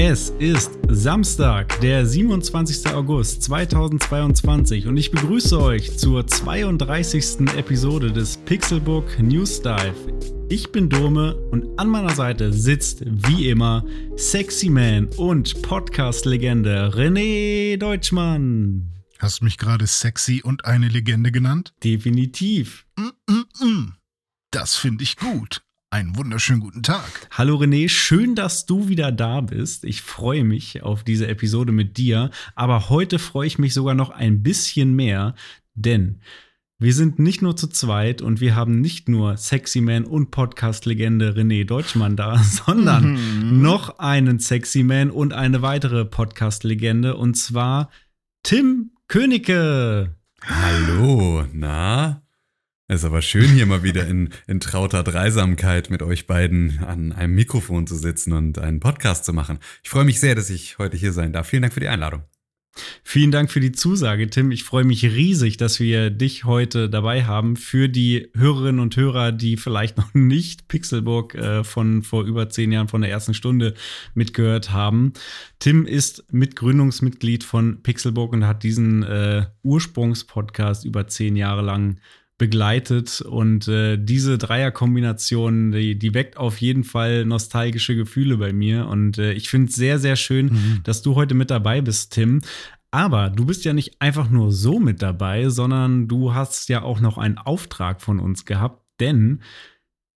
Es ist Samstag, der 27. August 2022 und ich begrüße euch zur 32. Episode des Pixelbook News Dive. Ich bin Dome und an meiner Seite sitzt wie immer Sexy Man und Podcast-Legende René Deutschmann. Hast du mich gerade sexy und eine Legende genannt? Definitiv. Mm -mm -mm. Das finde ich gut. Einen wunderschönen guten Tag. Hallo René, schön, dass du wieder da bist. Ich freue mich auf diese Episode mit dir, aber heute freue ich mich sogar noch ein bisschen mehr, denn wir sind nicht nur zu zweit und wir haben nicht nur Sexy Man und Podcast-Legende René Deutschmann da, sondern mhm. noch einen Sexy Man und eine weitere Podcast-Legende und zwar Tim Königke. Hallo, na? Es ist aber schön, hier mal wieder in, in trauter Dreisamkeit mit euch beiden an einem Mikrofon zu sitzen und einen Podcast zu machen. Ich freue mich sehr, dass ich heute hier sein darf. Vielen Dank für die Einladung. Vielen Dank für die Zusage, Tim. Ich freue mich riesig, dass wir dich heute dabei haben. Für die Hörerinnen und Hörer, die vielleicht noch nicht Pixelburg äh, von vor über zehn Jahren von der ersten Stunde mitgehört haben. Tim ist Mitgründungsmitglied von Pixelburg und hat diesen äh, Ursprungspodcast über zehn Jahre lang begleitet. Und äh, diese Dreierkombination, die, die weckt auf jeden Fall nostalgische Gefühle bei mir. Und äh, ich finde es sehr, sehr schön, mhm. dass du heute mit dabei bist, Tim. Aber du bist ja nicht einfach nur so mit dabei, sondern du hast ja auch noch einen Auftrag von uns gehabt, denn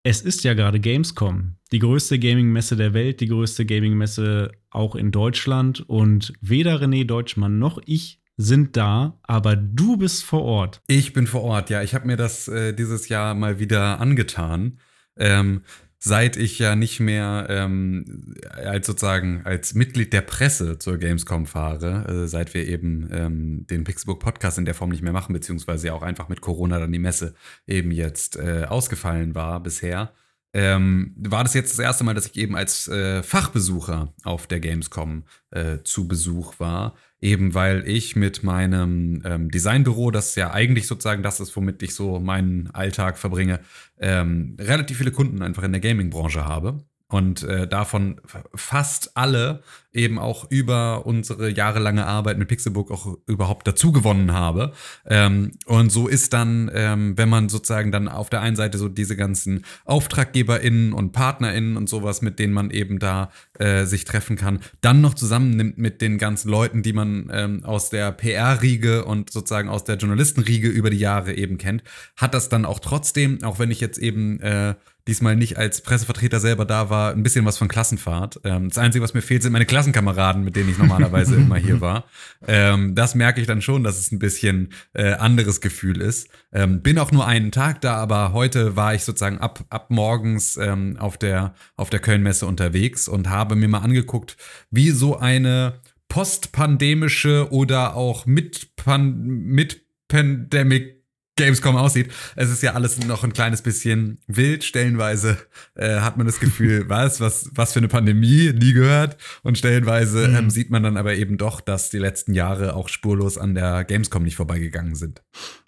es ist ja gerade Gamescom, die größte Gaming-Messe der Welt, die größte Gaming-Messe auch in Deutschland. Und weder René Deutschmann noch ich sind da, aber du bist vor Ort. Ich bin vor Ort, ja. Ich habe mir das äh, dieses Jahr mal wieder angetan. Ähm, seit ich ja nicht mehr ähm, als sozusagen als Mitglied der Presse zur Gamescom fahre, äh, seit wir eben ähm, den Pixelbook Podcast in der Form nicht mehr machen, beziehungsweise auch einfach mit Corona dann die Messe eben jetzt äh, ausgefallen war bisher, ähm, war das jetzt das erste Mal, dass ich eben als äh, Fachbesucher auf der Gamescom äh, zu Besuch war. Eben weil ich mit meinem ähm, Designbüro, das ja eigentlich sozusagen das ist, womit ich so meinen Alltag verbringe, ähm, relativ viele Kunden einfach in der Gaming-Branche habe und äh, davon fast alle eben auch über unsere jahrelange Arbeit mit Pixelbook auch überhaupt dazu gewonnen habe. Ähm, und so ist dann, ähm, wenn man sozusagen dann auf der einen Seite so diese ganzen AuftraggeberInnen und PartnerInnen und sowas, mit denen man eben da äh, sich treffen kann, dann noch zusammennimmt mit den ganzen Leuten, die man ähm, aus der PR-Riege und sozusagen aus der Journalistenriege über die Jahre eben kennt, hat das dann auch trotzdem, auch wenn ich jetzt eben äh, diesmal nicht als Pressevertreter selber da war, ein bisschen was von Klassenfahrt. Ähm, das Einzige, was mir fehlt, sind meine Klassenkameraden, mit denen ich normalerweise immer hier war. Ähm, das merke ich dann schon, dass es ein bisschen äh, anderes Gefühl ist. Ähm, bin auch nur einen Tag da, aber heute war ich sozusagen ab, ab morgens ähm, auf der, auf der Kölnmesse unterwegs und habe mir mal angeguckt, wie so eine postpandemische oder auch mit, Pan mit Pandemic Gamescom aussieht. Es ist ja alles noch ein kleines bisschen wild. Stellenweise äh, hat man das Gefühl, was, was, was für eine Pandemie, nie gehört. Und stellenweise mhm. ähm, sieht man dann aber eben doch, dass die letzten Jahre auch spurlos an der Gamescom nicht vorbeigegangen sind.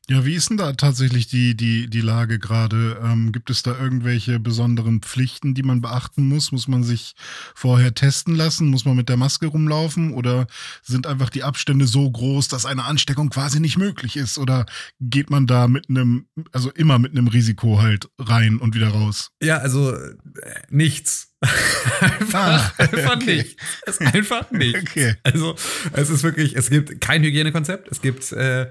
Ja, wie ist denn da tatsächlich die, die, die Lage gerade? Ähm, gibt es da irgendwelche besonderen Pflichten, die man beachten muss? Muss man sich vorher testen lassen? Muss man mit der Maske rumlaufen? Oder sind einfach die Abstände so groß, dass eine Ansteckung quasi nicht möglich ist? Oder geht man da mit einem, also immer mit einem Risiko halt rein und wieder raus? Ja, also äh, nichts. einfach, ah, einfach okay. nicht. Es ist einfach nicht. Okay. Also es ist wirklich, es gibt kein Hygienekonzept. Es gibt äh,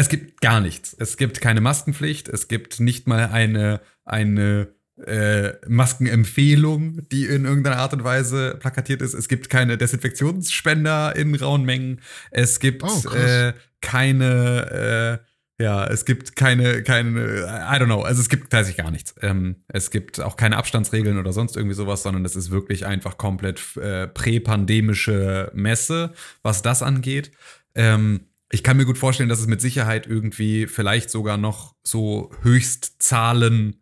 es gibt gar nichts. Es gibt keine Maskenpflicht. Es gibt nicht mal eine, eine äh, Maskenempfehlung, die in irgendeiner Art und Weise plakatiert ist. Es gibt keine Desinfektionsspender in rauen Mengen. Es gibt oh, äh, keine, äh, ja, es gibt keine, keine, I don't know. Also es gibt tatsächlich gar nichts. Ähm, es gibt auch keine Abstandsregeln oder sonst irgendwie sowas, sondern es ist wirklich einfach komplett äh, präpandemische Messe, was das angeht. Ähm, ich kann mir gut vorstellen, dass es mit Sicherheit irgendwie vielleicht sogar noch so Höchstzahlen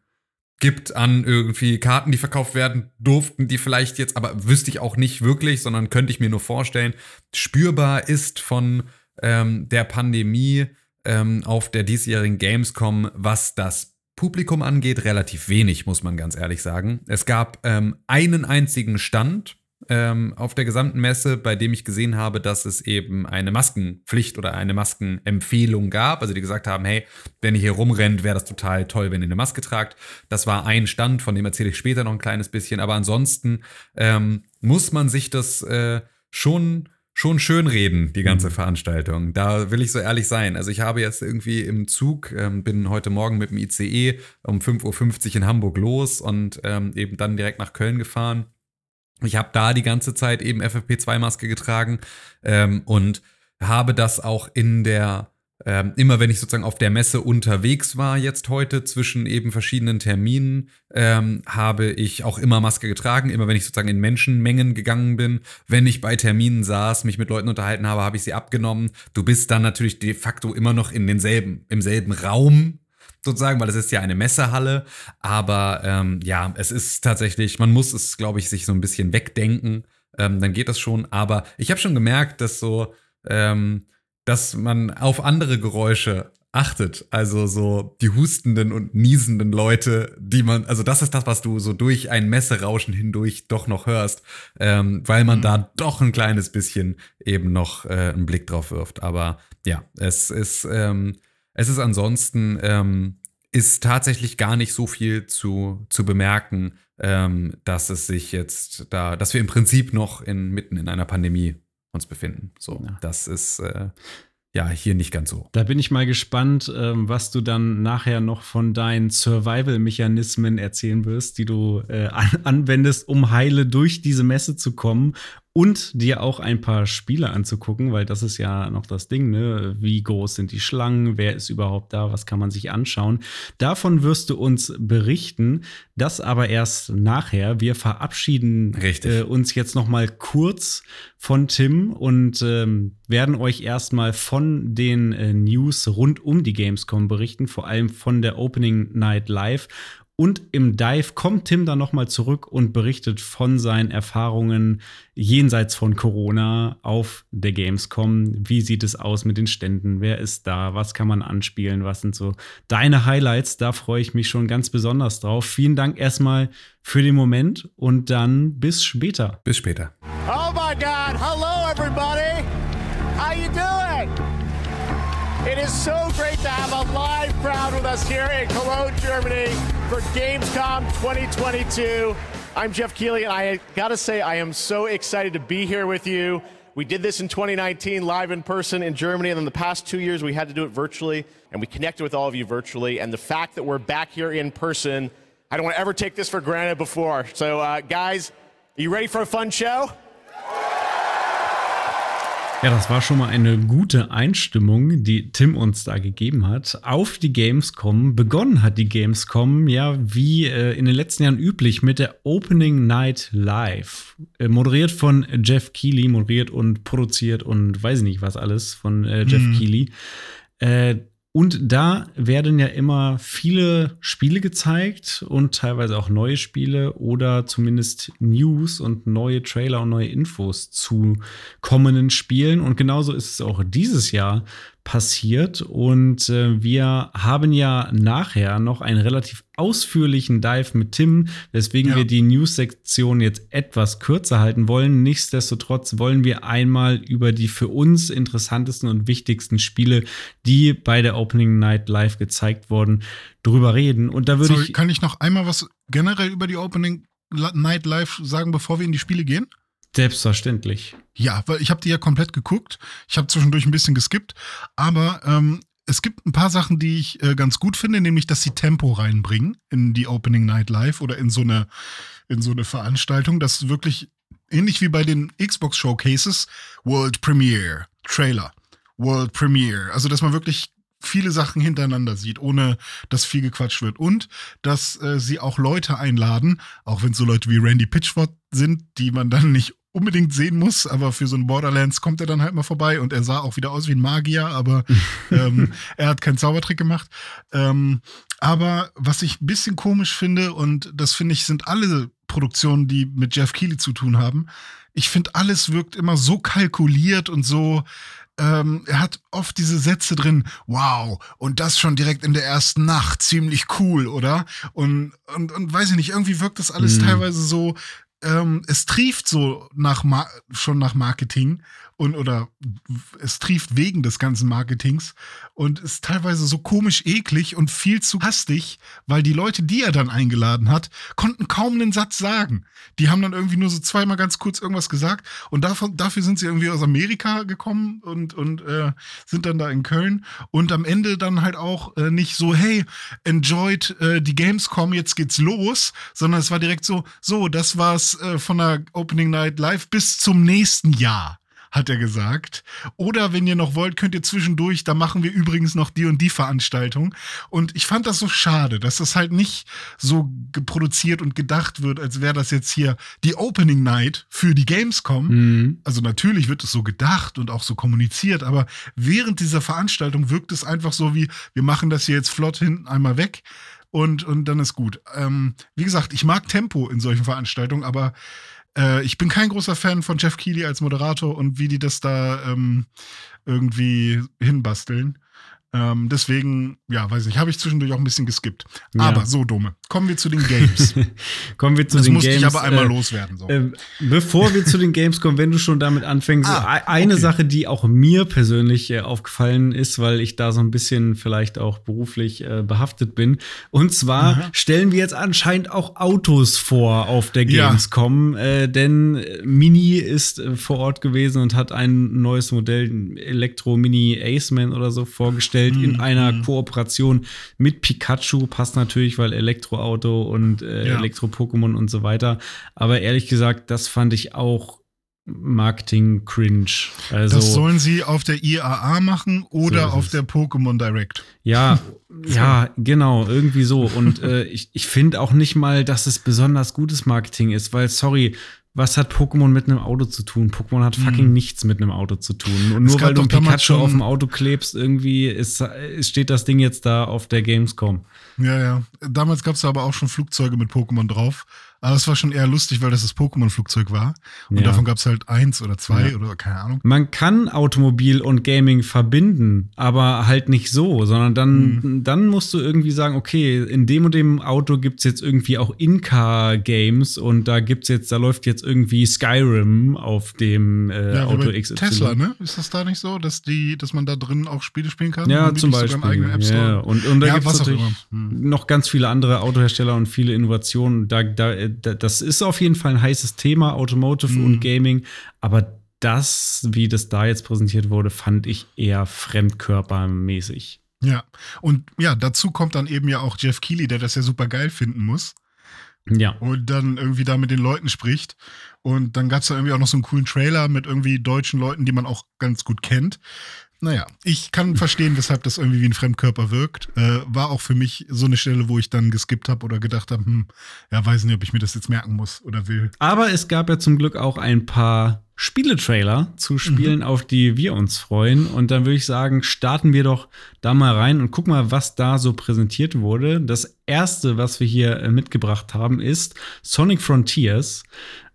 gibt an irgendwie Karten, die verkauft werden durften, die vielleicht jetzt, aber wüsste ich auch nicht wirklich, sondern könnte ich mir nur vorstellen, spürbar ist von ähm, der Pandemie ähm, auf der diesjährigen Gamescom, was das Publikum angeht, relativ wenig, muss man ganz ehrlich sagen. Es gab ähm, einen einzigen Stand ähm, auf der gesamten Messe, bei dem ich gesehen habe, dass es eben eine Maskenpflicht oder eine Maskenempfehlung gab. Also die gesagt haben, hey, wenn ihr hier rumrennt, wäre das total toll, wenn ihr eine Maske tragt. Das war ein Stand, von dem erzähle ich später noch ein kleines bisschen. Aber ansonsten ähm, muss man sich das äh, schon schon schön reden, die ganze mhm. Veranstaltung. Da will ich so ehrlich sein. Also ich habe jetzt irgendwie im Zug, ähm, bin heute Morgen mit dem ICE um 5.50 Uhr in Hamburg los und ähm, eben dann direkt nach Köln gefahren. Ich habe da die ganze Zeit eben FFP2-Maske getragen ähm, und habe das auch in der, ähm, immer wenn ich sozusagen auf der Messe unterwegs war, jetzt heute zwischen eben verschiedenen Terminen, ähm, habe ich auch immer Maske getragen. Immer wenn ich sozusagen in Menschenmengen gegangen bin, wenn ich bei Terminen saß, mich mit Leuten unterhalten habe, habe ich sie abgenommen. Du bist dann natürlich de facto immer noch in denselben, im selben Raum sozusagen, weil es ist ja eine Messehalle. Aber ähm, ja, es ist tatsächlich, man muss es, glaube ich, sich so ein bisschen wegdenken. Ähm, dann geht das schon. Aber ich habe schon gemerkt, dass so, ähm, dass man auf andere Geräusche achtet. Also so die hustenden und niesenden Leute, die man, also das ist das, was du so durch ein Messerauschen hindurch doch noch hörst, ähm, weil man mhm. da doch ein kleines bisschen eben noch äh, einen Blick drauf wirft. Aber ja, es ist, ähm, es ist ansonsten, ähm, ist tatsächlich gar nicht so viel zu, zu bemerken, ähm, dass es sich jetzt da, dass wir im Prinzip noch in, mitten in einer Pandemie uns befinden. So, ja. das ist äh, ja hier nicht ganz so. Da bin ich mal gespannt, ähm, was du dann nachher noch von deinen Survival-Mechanismen erzählen wirst, die du äh, an anwendest, um heile durch diese Messe zu kommen und dir auch ein paar Spiele anzugucken, weil das ist ja noch das Ding, ne? Wie groß sind die Schlangen? Wer ist überhaupt da? Was kann man sich anschauen? Davon wirst du uns berichten. Das aber erst nachher. Wir verabschieden äh, uns jetzt noch mal kurz von Tim und ähm, werden euch erstmal von den äh, News rund um die Gamescom berichten, vor allem von der Opening Night Live und im Dive kommt Tim dann nochmal zurück und berichtet von seinen Erfahrungen jenseits von Corona auf der Gamescom. Wie sieht es aus mit den Ständen? Wer ist da? Was kann man anspielen? Was sind so deine Highlights? Da freue ich mich schon ganz besonders drauf. Vielen Dank erstmal für den Moment und dann bis später. Bis später. Oh my God. Hello everybody. How you doing? It is so great to have a live crowd with us here in Cologne, Germany for Gamescom 2022. I'm Jeff Keighley, and I gotta say, I am so excited to be here with you. We did this in 2019 live in person in Germany, and then the past two years we had to do it virtually, and we connected with all of you virtually. And the fact that we're back here in person, I don't want to ever take this for granted before. So, uh, guys, are you ready for a fun show? Ja, das war schon mal eine gute Einstimmung, die Tim uns da gegeben hat. Auf die Gamescom. Begonnen hat die Gamescom ja wie äh, in den letzten Jahren üblich mit der Opening Night Live. Äh, moderiert von Jeff Keighley, moderiert und produziert und weiß ich nicht was alles von äh, Jeff mhm. Keighley. Und da werden ja immer viele Spiele gezeigt und teilweise auch neue Spiele oder zumindest News und neue Trailer und neue Infos zu kommenden Spielen. Und genauso ist es auch dieses Jahr passiert. Und äh, wir haben ja nachher noch einen relativ ausführlichen Dive mit Tim, weswegen ja. wir die News-Sektion jetzt etwas kürzer halten wollen. Nichtsdestotrotz wollen wir einmal über die für uns interessantesten und wichtigsten Spiele, die bei der Opening Night Live gezeigt wurden, drüber reden. Und da würde ich. Kann ich noch einmal was generell über die Opening Night Live sagen, bevor wir in die Spiele gehen? Selbstverständlich. Ja, weil ich habe die ja komplett geguckt. Ich habe zwischendurch ein bisschen geskippt, aber ähm, es gibt ein paar Sachen, die ich äh, ganz gut finde, nämlich, dass sie Tempo reinbringen in die Opening Night Live oder in so eine in so eine Veranstaltung, dass wirklich ähnlich wie bei den Xbox Showcases. World Premiere Trailer, World Premiere, also dass man wirklich viele Sachen hintereinander sieht, ohne dass viel gequatscht wird. Und dass äh, sie auch Leute einladen, auch wenn es so Leute wie Randy Pitchford sind, die man dann nicht unbedingt sehen muss, aber für so ein Borderlands kommt er dann halt mal vorbei und er sah auch wieder aus wie ein Magier, aber ähm, er hat keinen Zaubertrick gemacht. Ähm, aber was ich ein bisschen komisch finde, und das finde ich, sind alle Produktionen, die mit Jeff Keighley zu tun haben, ich finde, alles wirkt immer so kalkuliert und so, ähm, er hat oft diese Sätze drin, wow, und das schon direkt in der ersten Nacht, ziemlich cool, oder? Und, und, und weiß ich nicht, irgendwie wirkt das alles Mhm. teilweise so, ähm, es trieft so nach Ma schon nach Marketing und oder es trieft wegen des ganzen Marketings und ist teilweise so komisch eklig und viel zu hastig, weil die Leute, die er dann eingeladen hat, konnten kaum einen Satz sagen. Die haben dann irgendwie nur so zweimal ganz kurz irgendwas gesagt und davon, dafür sind sie irgendwie aus Amerika gekommen und, und äh, sind dann da in Köln und am Ende dann halt auch äh, nicht so, hey, enjoyed äh, die Gamescom, jetzt geht's los, sondern es war direkt so, so, das war's äh, von der Opening Night Live bis zum nächsten Jahr hat er gesagt. Oder wenn ihr noch wollt, könnt ihr zwischendurch, da machen wir übrigens noch die und die Veranstaltung. Und ich fand das so schade, dass das halt nicht so geproduziert und gedacht wird, als wäre das jetzt hier die Opening Night für die Gamescom. Mhm. Also natürlich wird es so gedacht und auch so kommuniziert, aber während dieser Veranstaltung wirkt es einfach so wie, wir machen das hier jetzt flott hinten einmal weg und, und dann ist gut. Ähm, wie gesagt, ich mag Tempo in solchen Veranstaltungen, aber äh, ich bin kein großer Fan von Jeff Keighley als Moderator und wie die das da ähm, irgendwie hinbasteln. Ähm, deswegen, ja, weiß nicht, habe ich zwischendurch auch ein bisschen geskippt. Ja. Aber so dumme. Kommen wir zu den Games. Kommen wir zu das den musste Games. ich aber einmal äh, loswerden. So. Äh, bevor wir zu den Games kommen, wenn du schon damit anfängst, Ah, eine okay. Sache, die auch mir persönlich äh, aufgefallen ist, weil ich da so ein bisschen vielleicht auch beruflich äh, behaftet bin. Und zwar stellen wir jetzt anscheinend auch Autos vor auf der Ja. Gamescom, äh, denn äh, Mini ist vor Ort gewesen und hat ein neues Modell, Elektro Mini Aceman oder so, vorgestellt Mhm, in einer Kooperation mit Pikachu. Passt natürlich, weil Elektroauto und äh, Ja. Elektro-Pokémon und so weiter. Aber ehrlich gesagt, das fand ich auch Marketing-cringe. Also, das sollen sie auf der IAA machen oder So auf der Pokémon Direct. ja, ja, genau, irgendwie so. Und äh, ich, ich finde auch nicht mal, dass es besonders gutes Marketing ist, weil, sorry, was hat Pokémon mit einem Auto zu tun? Pokémon hat fucking nichts mit einem Auto zu tun. Und Hm. Es nur weil du ein Pikachu auf dem Auto klebst, irgendwie ist, ist, steht das Ding jetzt da auf der Gamescom. Ja, ja. Damals gab es aber auch schon Flugzeuge mit Pokémon drauf. Aber es war schon eher lustig, weil das das Pokémon-Flugzeug war. Und Ja. davon gab es halt eins oder zwei Ja. oder keine Ahnung. Man kann Automobil und Gaming verbinden, aber halt nicht so, sondern dann, Mhm. dann musst du irgendwie sagen, okay, in dem und dem Auto gibt's jetzt irgendwie auch In-Car-Games und da gibt's jetzt, da läuft jetzt irgendwie Skyrim auf dem äh, Ja, Auto XY. Tesla, ne? Ist das da nicht so, dass die, dass man da drin auch Spiele spielen kann? Ja, zum Beispiel. eigenen App Store? Ja, und, und da Ja, natürlich immer. Hm. noch ganz viele andere Autohersteller und viele Innovationen. Da, da, das ist auf jeden Fall ein heißes Thema, Automotive Mhm. und Gaming. Aber das, wie das da jetzt präsentiert wurde, fand ich eher fremdkörpermäßig. Ja. Und ja, dazu kommt dann eben ja auch Jeff Keighley, der das ja super geil finden muss. Ja. und dann irgendwie da mit den Leuten spricht. Und dann gab es da irgendwie auch noch so einen coolen Trailer mit irgendwie deutschen Leuten, die man auch ganz gut kennt. Naja, ich kann verstehen, weshalb das irgendwie wie ein Fremdkörper wirkt. Äh, war auch für mich so eine Stelle, wo ich dann geskippt habe oder gedacht habe, hm, ja, weiß nicht, ob ich mir das jetzt merken muss oder will. Aber es gab ja zum Glück auch ein paar Spieletrailer zu Spielen, auf die wir uns freuen. Und dann würde ich sagen, starten wir doch da mal rein und gucken mal, was da so präsentiert wurde. Das erste, was wir hier äh, mitgebracht haben, ist Sonic Frontiers.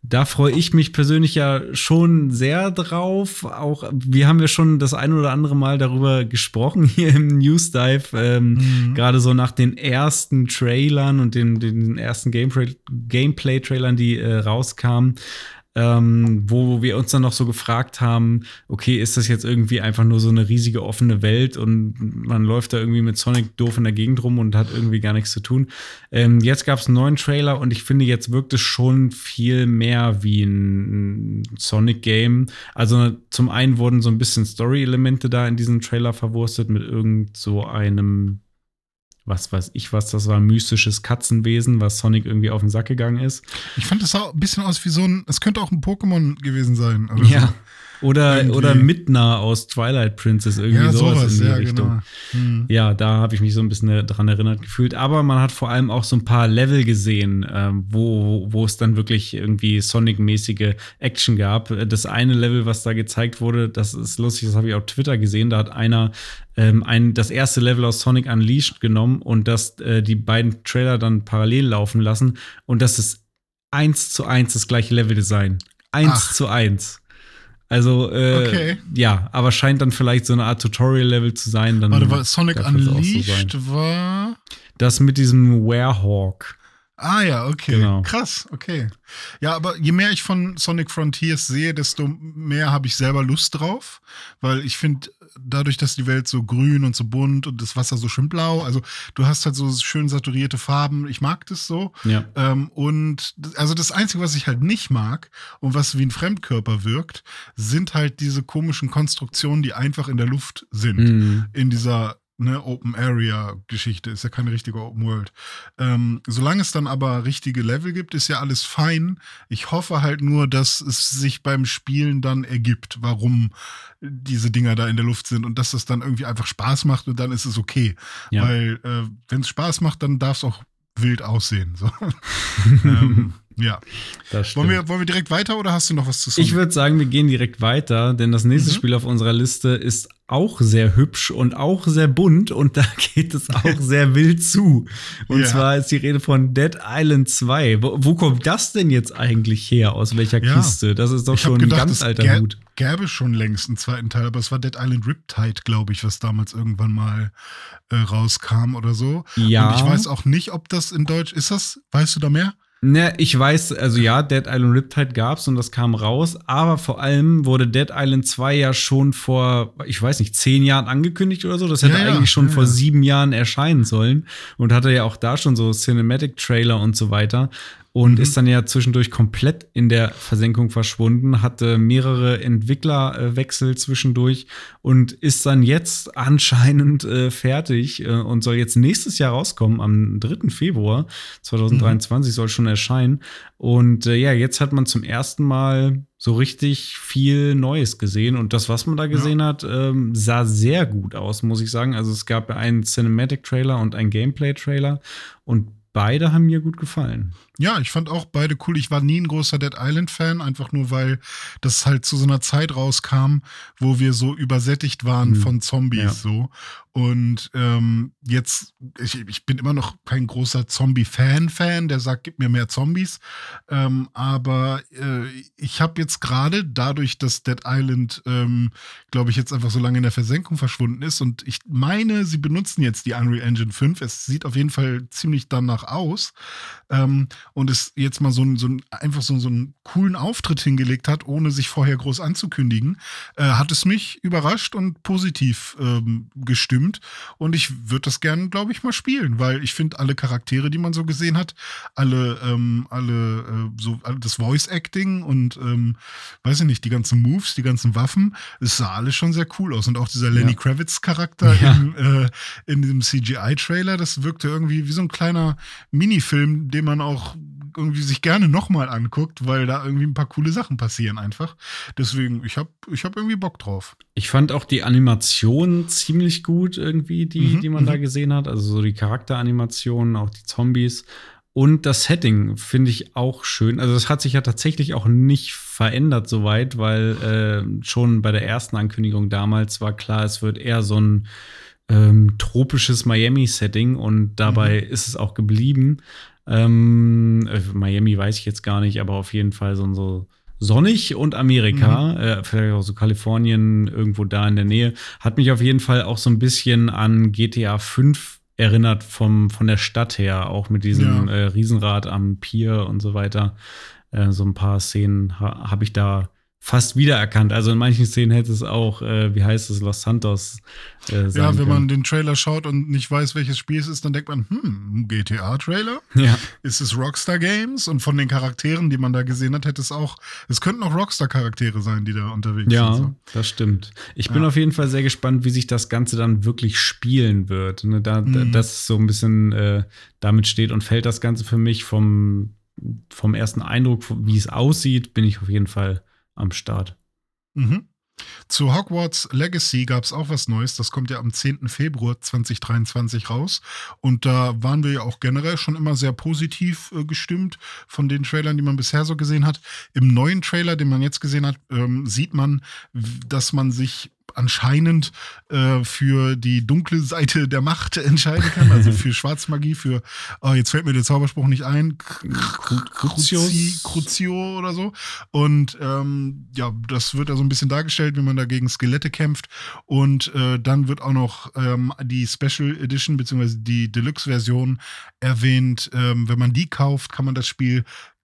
Da freue ich mich persönlich ja schon sehr drauf. Auch wir haben ja schon das ein oder andere Mal darüber gesprochen hier im News Dive. Ähm, Gerade so nach den ersten Trailern und den, den ersten Gameplay- Gameplay-Trailern, die äh, rauskamen. Ähm, wo wir uns dann noch so gefragt haben, okay, ist das jetzt irgendwie einfach nur so eine riesige offene Welt und man läuft da irgendwie mit Sonic doof in der Gegend rum und hat irgendwie gar nichts zu tun. Ähm, jetzt gab es einen neuen Trailer und ich finde, jetzt wirkt es schon viel mehr wie ein Sonic-Game. Also zum einen wurden so ein bisschen Story-Elemente da in diesem Trailer verwurstet mit irgend so einem was weiß ich was, das war ein mystisches Katzenwesen, was Sonic irgendwie auf den Sack gegangen ist. Ich fand das sah ein bisschen aus wie so ein, es könnte auch ein Pokémon gewesen sein. Ja. So. Oder, Irgendwie. oder Midna aus Twilight Princess, irgendwie Ja, sowas, sowas, in die ja, Richtung. genau. Hm. Ja, da habe ich mich so ein bisschen dran erinnert gefühlt. Aber man hat vor allem auch so ein paar Level gesehen, ähm, wo, wo es dann wirklich irgendwie Sonic-mäßige Action gab. Das eine Level, was da gezeigt wurde, das ist lustig, das habe ich auf Twitter gesehen. Da hat einer ähm, ein, das erste Level aus Sonic Unleashed genommen und das, äh, die beiden Trailer dann parallel laufen lassen. Und das ist eins zu eins das gleiche Leveldesign. Eins Ach. zu eins. Also, äh, Okay. ja, aber scheint dann vielleicht so eine Art Tutorial-Level zu sein. Dann Warte, war Sonic so Unleashed sein. war. Das mit diesem Werehawk. Ah ja, okay. Genau. Krass, okay. Ja, aber je mehr ich von Sonic Frontiers sehe, desto mehr habe ich selber Lust drauf, weil ich finde, dadurch, dass die Welt so grün und so bunt und das Wasser so schön blau, also du hast halt so schön saturierte Farben, ich mag das so. Ja. Ähm, und also das Einzige, was ich halt nicht mag und was wie ein Fremdkörper wirkt, sind halt diese komischen Konstruktionen, die einfach in der Luft sind Mhm. in dieser ne, Open Area Geschichte. Ist ja keine richtige Open World. Ähm, solange es dann aber richtige Level gibt, ist ja alles fein. Ich hoffe halt nur, dass es sich beim Spielen dann ergibt, warum diese Dinger da in der Luft sind und dass es dann irgendwie einfach Spaß macht und dann ist es okay. Ja. Weil äh, wenn es Spaß macht, dann darf es auch wild aussehen. So. ähm, ja. Das. Wollen wir, wollen wir direkt weiter oder hast du noch was zu sagen? ich würde sagen, wir gehen direkt weiter, denn das nächste Mhm. Spiel auf unserer Liste ist auch sehr hübsch und auch sehr bunt und da geht es auch sehr wild zu. Und Ja. zwar ist die Rede von Dead Island 2. Wo, wo kommt das denn jetzt eigentlich her? Aus welcher Ja. Kiste? Das ist doch Ich schon gedacht, ein ganz es alter gä- Hut. Gäbe schon längst einen zweiten Teil, aber es war Dead Island Riptide, glaube ich, was damals irgendwann mal äh, rauskam oder so. Ja. Und ich weiß auch nicht, ob das in Deutsch ist das. Weißt du da mehr? Ne, ich weiß, also ja, Dead Island Riptide gab's und das kam raus, aber vor allem wurde Dead Island 2 ja schon vor, ich weiß nicht, zehn Jahren angekündigt oder so. Das hätte Ja, eigentlich schon ja, vor sieben Jahren erscheinen sollen und hatte ja auch da schon so Cinematic-Trailer und so weiter. Und Mhm. ist dann ja zwischendurch komplett in der Versenkung verschwunden, hatte mehrere Entwicklerwechsel zwischendurch und ist dann jetzt anscheinend äh, fertig äh, und soll jetzt nächstes Jahr rauskommen, am 3. Februar 2023 soll schon erscheinen. Und äh, ja, jetzt hat man zum ersten Mal so richtig viel Neues gesehen. Und das, was man da gesehen hat, ähm, sah sehr gut aus, muss ich sagen. Also es gab ja einen Cinematic-Trailer und einen Gameplay-Trailer. Und beide haben mir gut gefallen. Ja, ich fand auch beide cool. Ich war nie ein großer Dead Island-Fan, einfach nur weil das halt zu so einer Zeit rauskam, wo wir so übersättigt waren Mhm. von Zombies Ja. so. Und ähm, jetzt, ich, ich bin immer noch kein großer Zombie-Fan-Fan, der sagt, gib mir mehr Zombies. Ähm, aber äh, ich habe jetzt gerade dadurch, dass Dead Island, ähm, glaube ich, jetzt einfach so lange in der Versenkung verschwunden ist und ich meine, sie benutzen jetzt die Unreal Engine 5. Es sieht auf jeden Fall ziemlich danach aus. Ähm, und es jetzt mal so, ein, so ein, einfach so, so einen coolen Auftritt hingelegt hat, ohne sich vorher groß anzukündigen, äh, hat es mich überrascht und positiv ähm, gestimmt. Und ich würde das gerne, glaube ich, mal spielen, weil ich finde alle Charaktere, die man so gesehen hat, alle, ähm, alle, äh, so das Voice Acting und ähm, weiß ich nicht, die ganzen Moves, die ganzen Waffen, es sah alles schon sehr cool aus. Und auch dieser Lenny Ja. Kravitz Charakter Ja. im, äh, in diesem CGI-Trailer, das wirkte irgendwie wie so ein kleiner Minifilm, den man auch irgendwie sich gerne nochmal anguckt, weil da irgendwie ein paar coole Sachen passieren einfach. Deswegen, ich habe ich hab irgendwie Bock drauf. Ich fand auch die Animation ziemlich gut irgendwie, die, Mhm, die man da mhm. gesehen hat. Also so die Charakteranimationen, auch die Zombies. Und das Setting finde ich auch schön. Also das hat sich ja tatsächlich auch nicht verändert soweit, weil äh, schon bei der ersten Ankündigung damals war klar, es wird eher so ein ähm, tropisches Miami-Setting und dabei ist es auch geblieben. Ähm, äh, Miami weiß ich jetzt gar nicht, aber auf jeden Fall so, so sonnig und Amerika, äh, vielleicht auch so Kalifornien irgendwo da in der Nähe, hat mich auf jeden Fall auch so ein bisschen an GTA 5 erinnert vom, von der Stadt her, auch mit diesem Ja. äh, Riesenrad am Pier und so weiter. Äh, so ein paar Szenen ha habe ich da fast wiedererkannt. Also in manchen Szenen hätte es auch, äh, wie heißt es, Los Santos äh, sein Ja, wenn können. man den Trailer schaut und nicht weiß, welches Spiel es ist, dann denkt man, hm, GTA-Trailer? ja. Ist es Rockstar Games? Und von den Charakteren, die man da gesehen hat, hätte es auch, es könnten auch Rockstar-Charaktere sein, die da unterwegs Ja, sind. das stimmt. Ich bin Ja. auf jeden Fall sehr gespannt, wie sich das Ganze dann wirklich spielen wird. Ne, da, Mhm. das so ein bisschen äh, damit steht und fällt das Ganze für mich vom, vom ersten Eindruck, wie es aussieht, bin ich auf jeden Fall am Start. Mhm. Zu Hogwarts Legacy gab es auch was Neues. Das kommt ja am 10. Februar 2023 raus. Und da waren wir ja auch generell schon immer sehr positiv äh, gestimmt von den Trailern, die man bisher so gesehen hat. Im neuen Trailer, den man jetzt gesehen hat, ähm, sieht man, dass man sich anscheinend äh, für die dunkle Seite der Macht entscheiden kann, also für Schwarzmagie, für, oh, jetzt fällt mir der Zauberspruch nicht ein, Cruci, Crucio oder so. Und ähm, ja, das wird also ein bisschen dargestellt, wie man da gegen Skelette kämpft. Und äh, dann wird auch noch ähm, die Special Edition beziehungsweise die Deluxe-Version erwähnt. Ähm, wenn man die kauft, kann man das Spiel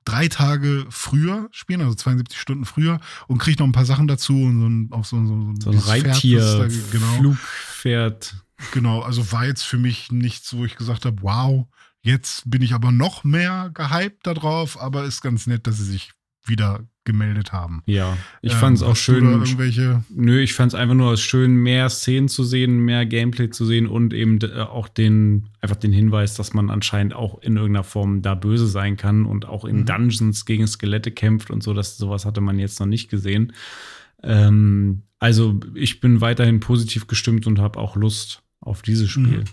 drei Tage früher spielen, also 72 Stunden früher und kriegt noch ein paar Sachen dazu und so ein, auch so, so, so ein Reittier, Pferd, da, genau. Flugpferd. Genau, also war jetzt für mich nichts, wo ich gesagt habe, wow, jetzt bin ich aber noch mehr gehypt darauf, aber ist ganz nett, dass sie sich wieder gemeldet haben. Ja, ich fand es ähm, auch schön. Irgendwelche nö, ich fand es einfach nur schön, mehr Szenen zu sehen, mehr Gameplay zu sehen und eben äh, auch den, einfach den Hinweis, dass man anscheinend auch in irgendeiner Form da böse sein kann und auch in mhm. Dungeons gegen Skelette kämpft und so, dass sowas hatte man jetzt noch nicht gesehen. Ähm, also ich bin weiterhin positiv gestimmt und habe auch Lust auf dieses Spiel. Mhm.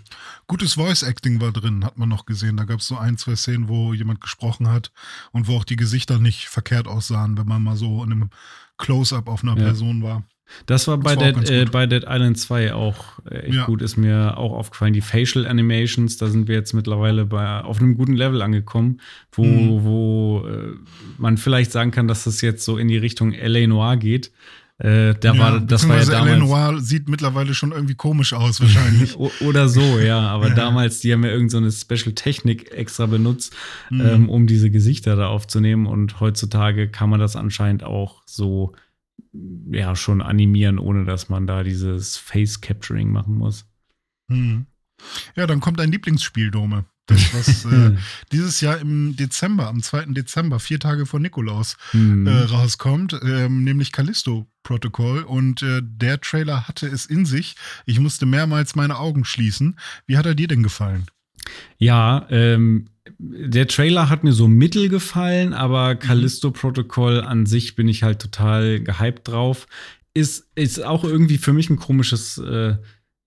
Gutes Voice Acting war drin, hat man noch gesehen. Da gab es so ein, zwei Szenen, wo jemand gesprochen hat und wo auch die Gesichter nicht verkehrt aussahen, wenn man mal so in einem Close-up auf einer ja. Person war. Das war, das bei, war Dead, äh, bei Dead Island 2 auch äh, echt ja. gut, ist mir auch aufgefallen. Die Facial Animations, da sind wir jetzt mittlerweile bei, auf einem guten Level angekommen, wo, mhm. wo äh, man vielleicht sagen kann, dass das jetzt so in die Richtung LA Noir geht. Äh, da ja, war, das war ja damals. Noir sieht mittlerweile schon irgendwie komisch aus, wahrscheinlich. Oder so, ja. Aber ja. damals, die haben ja irgendeine so Special Technik extra benutzt, mhm. ähm, um diese Gesichter da aufzunehmen. Und heutzutage kann man das anscheinend auch so, ja, schon animieren, ohne dass man da dieses Face Capturing machen muss. Mhm. Ja, dann kommt dein Lieblingsspiel, Dome. Das, was äh, dieses Jahr im Dezember, am 2. Dezember, vier Tage vor Nikolaus, mhm. äh, rauskommt, ähm, nämlich Callisto Protocol. Und äh, der Trailer hatte es in sich. Ich musste mehrmals meine Augen schließen. Wie hat er dir denn gefallen? Ja, ähm, der Trailer hat mir so mittel gefallen, aber mhm. Callisto Protocol an sich bin ich halt total gehypt drauf. Ist, ist auch irgendwie für mich ein komisches äh,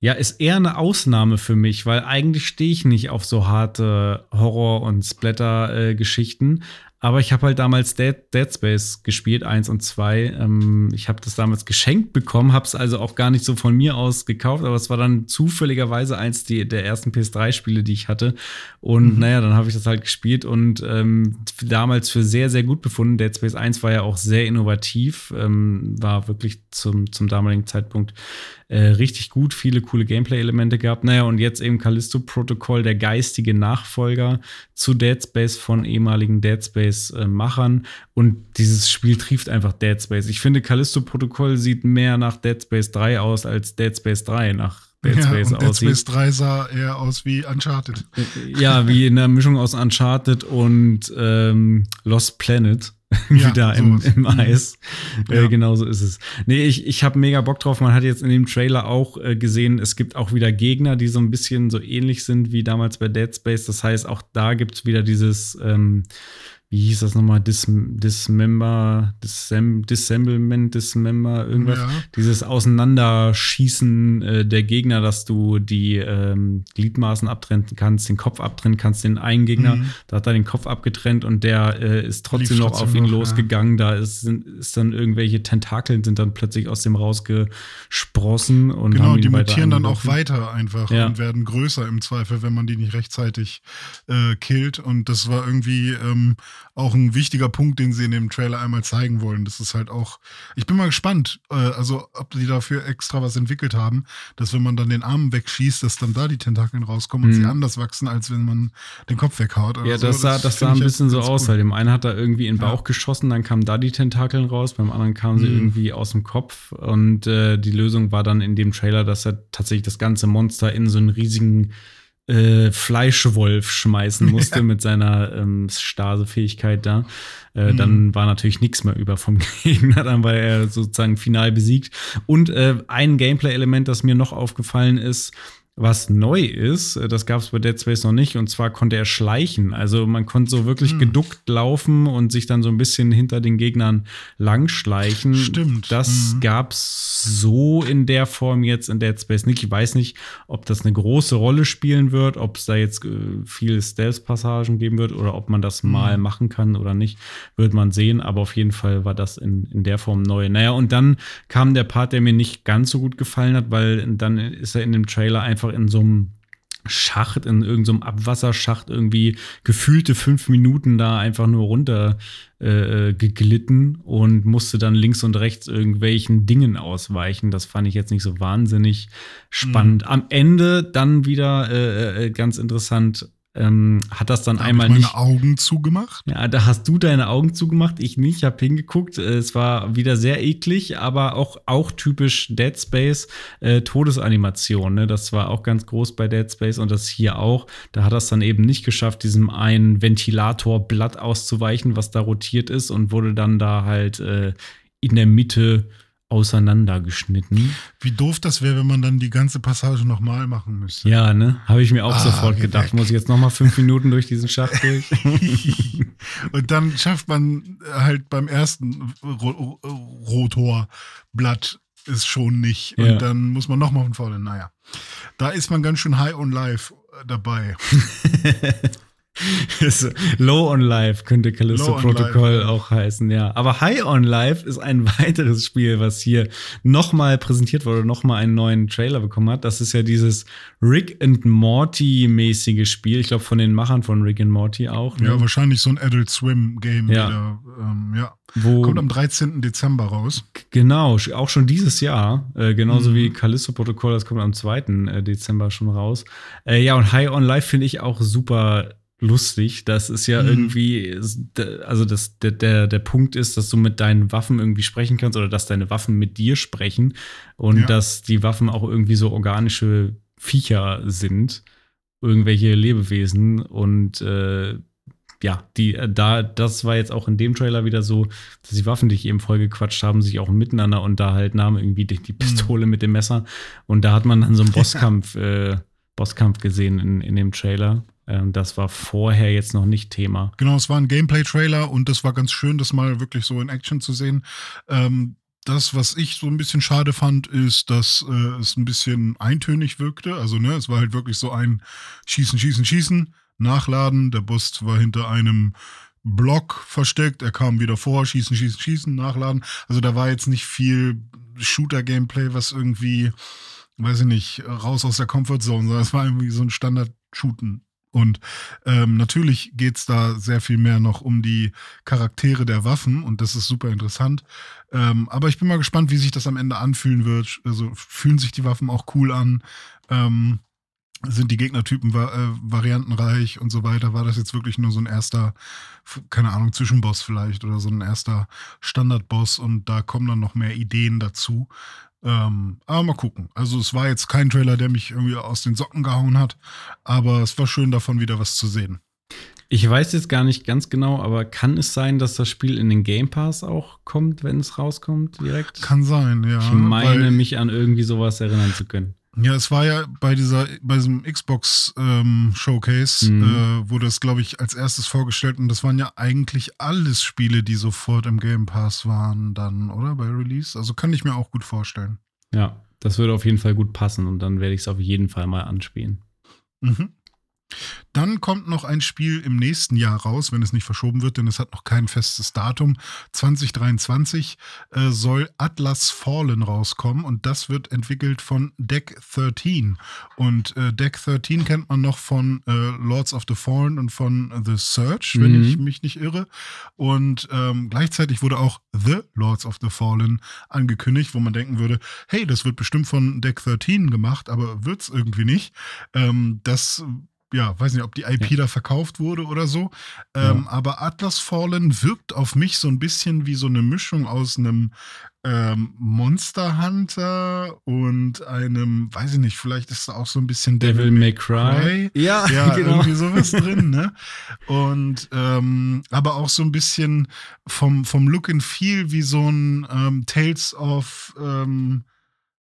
ja, ist eher eine Ausnahme für mich, weil eigentlich stehe ich nicht auf so harte Horror- und Splatter-Geschichten. Aber ich habe halt damals Dead, Dead Space gespielt, eins und zwei. Ähm, ich habe das damals geschenkt bekommen, habe es also auch gar nicht so von mir aus gekauft, aber es war dann zufälligerweise eins die, der ersten PS3-Spiele, die ich hatte. Und mhm. naja, dann habe ich das halt gespielt und ähm, damals für sehr, sehr gut befunden. Dead Space 1 war ja auch sehr innovativ, ähm, war wirklich zum, zum damaligen Zeitpunkt äh, richtig gut, viele coole Gameplay-Elemente gehabt. Naja, und jetzt eben Callisto Protocol, der geistige Nachfolger zu Dead Space von ehemaligen Dead Space-Machern. Und dieses Spiel trieft einfach Dead Space. Ich finde, Callisto Protocol sieht mehr nach Dead Space 3 aus als Dead Space 3 nach Dead ja, Space und Dead Space 3 sah eher aus wie Uncharted. Ja, wie in der Mischung aus Uncharted und ähm, Lost Planet. wieder ja, im, im, Eis. Mhm. Ja. Äh, genau so ist es. Nee, ich, ich habe mega Bock drauf. Man hat jetzt in dem Trailer auch äh, gesehen, es gibt auch wieder Gegner, die so ein bisschen so ähnlich sind wie damals bei Dead Space. Das heißt, auch da gibt es wieder dieses ähm, wie hieß das nochmal, Dis, Dismember, Disem, Dissemblement, Dismember, irgendwas. Ja. Dieses Auseinanderschießen äh, der Gegner, dass du die ähm, Gliedmaßen abtrennen kannst, den Kopf abtrennen kannst, den einen Gegner, mhm. da hat er den Kopf abgetrennt und der äh, ist trotzdem Lief noch trotzdem auf ihn noch, losgegangen. Ja. Da ist, sind, ist dann irgendwelche Tentakeln sind dann plötzlich aus dem rausgesprossen und genau, die mutieren dann auch weiter einfach ja. und werden größer im Zweifel, wenn man die nicht rechtzeitig äh, killt. Und das war irgendwie ähm, auch ein wichtiger Punkt, den sie in dem Trailer einmal zeigen wollen. Das ist halt auch, ich bin mal gespannt, äh, also ob die dafür extra was entwickelt haben, dass wenn man dann den Arm wegschießt, dass dann da die Tentakeln rauskommen mhm. und sie mhm. anders wachsen, als wenn man den Kopf weghaut. ja, das so. sah, das, das sah ein bisschen so aus. Weil dem einen hat er irgendwie in den Bauch ja. geschossen, dann kamen da die Tentakeln raus, beim anderen kamen sie mhm. irgendwie aus dem Kopf und äh, die Lösung war dann in dem Trailer, dass er tatsächlich das ganze Monster in so einen riesigen äh, Fleischwolf schmeißen musste ja. mit seiner ähm, Stasefähigkeit da. Äh, mhm. Dann war natürlich nichts mehr über vom Gegner, dann war er sozusagen final besiegt. Und äh, ein Gameplay-Element, das mir noch aufgefallen ist, was neu ist, äh, das gab es bei Dead Space noch nicht, und zwar konnte er schleichen. Also man konnte so wirklich hm. geduckt laufen und sich dann so ein bisschen hinter den Gegnern langschleichen. Stimmt. Das mhm. gab es so in der Form jetzt in Dead Space nicht. Ich weiß nicht, ob das eine große Rolle spielen wird, ob es da jetzt äh, viele Stealth-Passagen geben wird oder ob man das mhm. mal machen kann oder nicht, wird man sehen. Aber auf jeden Fall war das in, in der Form neu. Naja, und dann kam der Part, der mir nicht ganz so gut gefallen hat, weil dann ist er in dem Trailer einfach in so einem Schacht, in irgendeinem so Abwasserschacht irgendwie gefühlte fünf Minuten da einfach nur runter äh, geglitten und musste dann links und rechts irgendwelchen Dingen ausweichen. Das fand ich jetzt nicht so wahnsinnig spannend. Mhm. Am Ende dann wieder äh, äh ganz interessant ähm, hat das dann da einmal ich meine nicht. Augen zugemacht? Ja, da hast du deine Augen zugemacht, ich nicht. Ich habe hingeguckt. Äh, es war wieder sehr eklig, aber auch, auch typisch Dead Space äh, Todesanimation. Ne? Das war auch ganz groß bei Dead Space und das hier auch. Da hat das dann eben nicht geschafft, diesem einen Ventilatorblatt auszuweichen, was da rotiert ist und wurde dann da halt äh, in der Mitte auseinandergeschnitten. Wie doof das wäre, wenn man dann die ganze Passage nochmal machen müsste. Ja, ne? Habe ich mir auch ah, sofort gedacht. Weg. Muss ich jetzt nochmal fünf Minuten durch diesen Schacht durch? Und dann schafft man halt beim ersten Rotorblatt es schon nicht. Und ja. dann muss man nochmal von vorne. Naja, da ist man ganz schön high on life dabei. Low on Life könnte Callisto Protocol auch heißen, ja. Aber High on Life ist ein weiteres Spiel, was hier nochmal präsentiert wurde, nochmal einen neuen Trailer bekommen hat. Das ist ja dieses Rick and Morty-mäßige Spiel. Ich glaube, von den Machern von Rick and Morty auch. Ne? Ja, wahrscheinlich so ein Adult Swim-Game ja. wieder. Ähm, ja. Wo, Kommt am 13. Dezember raus. Genau, auch schon dieses Jahr. Äh, genauso mhm. wie Callisto Protocol, das kommt am 2. Äh, Dezember schon raus. Äh, ja, und High on Life finde ich auch super lustig. Das ist ja mhm. irgendwie, also das, der, der, der Punkt ist, dass du mit deinen Waffen irgendwie sprechen kannst oder dass deine Waffen mit dir sprechen und ja. dass die Waffen auch irgendwie so organische Viecher sind, irgendwelche Lebewesen und äh, ja, die, äh, da, das war jetzt auch in dem Trailer wieder so, dass die Waffen, die ich eben voll gequatscht haben, sich auch miteinander unterhalten haben, irgendwie die, die. Pistole mhm. mit dem Messer. Und da hat man dann so einen Bosskampf, äh, Bosskampf gesehen in, in dem Trailer. Ähm, das war vorher jetzt noch nicht Thema. Genau, es war ein Gameplay-Trailer und das war ganz schön, das mal wirklich so in Action zu sehen. Ähm, das, was ich so ein bisschen schade fand, ist, dass äh, es ein bisschen eintönig wirkte. Also, ne, es war halt wirklich so ein Schießen, Schießen, Schießen, Nachladen. Der Bus war hinter einem Block versteckt. Er kam wieder vor, Schießen, Schießen, Schießen, Nachladen. Also, da war jetzt nicht viel Shooter-Gameplay, was irgendwie, weiß ich nicht, raus aus der Comfortzone, sondern es war irgendwie so ein Standard-Shooten und ähm, natürlich geht's da sehr viel mehr noch um die Charaktere der Waffen und das ist super interessant. Ähm, aber ich bin mal gespannt, wie sich das am Ende anfühlen wird. Also fühlen sich die Waffen auch cool an? Ähm, sind die Gegnertypen äh, variantenreich und so weiter? War das jetzt wirklich nur so ein erster, keine Ahnung, Zwischenboss vielleicht oder so ein erster Standardboss und da kommen dann noch mehr Ideen dazu? Ähm, aber mal gucken. Also es war jetzt kein Trailer, der mich irgendwie aus den Socken gehauen hat, aber es war schön davon wieder was zu sehen. Ich weiß jetzt gar nicht ganz genau, aber kann es sein, dass das Spiel in den Game Pass auch kommt, wenn es rauskommt direkt? Kann sein, ja. Ich meine, mich an irgendwie sowas erinnern zu können. Ja, es war ja bei dieser, bei diesem Xbox ähm, Showcase, mhm. äh, wurde es, glaube ich, als erstes vorgestellt und das waren ja eigentlich alles Spiele, die sofort im Game Pass waren, dann, oder? Bei Release. Also kann ich mir auch gut vorstellen. Ja, das würde auf jeden Fall gut passen und dann werde ich es auf jeden Fall mal anspielen. Mhm. Dann kommt noch ein Spiel im nächsten Jahr raus, wenn es nicht verschoben wird, denn es hat noch kein festes Datum. 2023 äh, soll Atlas Fallen rauskommen und das wird entwickelt von Deck 13. Und äh, Deck 13 kennt man noch von äh, Lords of the Fallen und von The Search, mhm. wenn ich mich nicht irre. Und ähm, gleichzeitig wurde auch The Lords of the Fallen angekündigt, wo man denken würde, hey, das wird bestimmt von Deck 13 gemacht, aber wird es irgendwie nicht. Ähm, das ja, weiß nicht, ob die IP ja. da verkauft wurde oder so. Ähm, ja. Aber Atlas Fallen wirkt auf mich so ein bisschen wie so eine Mischung aus einem ähm, Monster Hunter und einem, weiß ich nicht, vielleicht ist da auch so ein bisschen Devil, Devil May Cry. Ja, ja genau. irgendwie sowas drin, ne? Und ähm, aber auch so ein bisschen vom, vom Look and Feel wie so ein ähm, Tales of ähm,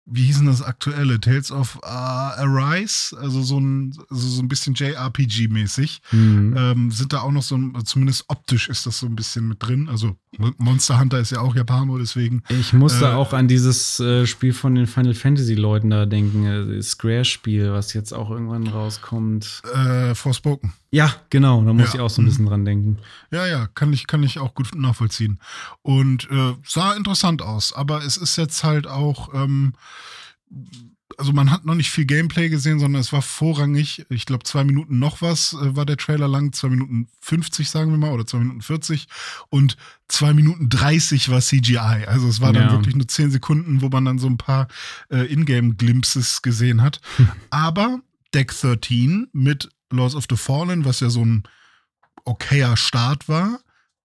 wie hieß denn das aktuelle? Tales of uh, Arise, also so ein, also so ein bisschen JRPG-mäßig. Mhm. Ähm, sind da auch noch so, zumindest optisch ist das so ein bisschen mit drin. Also Monster Hunter ist ja auch Japano, deswegen. Ich musste äh, auch an dieses äh, Spiel von den Final Fantasy-Leuten da denken, äh, Square-Spiel, was jetzt auch irgendwann rauskommt. Äh, Forspoken. Ja, genau, da muss ja. ich auch so ein bisschen dran denken. Ja, ja, kann ich, kann ich auch gut nachvollziehen. Und äh, sah interessant aus, aber es ist jetzt halt auch. Ähm, also man hat noch nicht viel Gameplay gesehen, sondern es war vorrangig, ich glaube, zwei Minuten noch was äh, war der Trailer lang, zwei Minuten 50, sagen wir mal, oder zwei Minuten 40 und zwei Minuten 30 war CGI. Also es war dann ja. wirklich nur zehn Sekunden, wo man dann so ein paar äh, Ingame-Glimpses gesehen hat. Aber Deck 13 mit Laws of the Fallen, was ja so ein okayer Start war,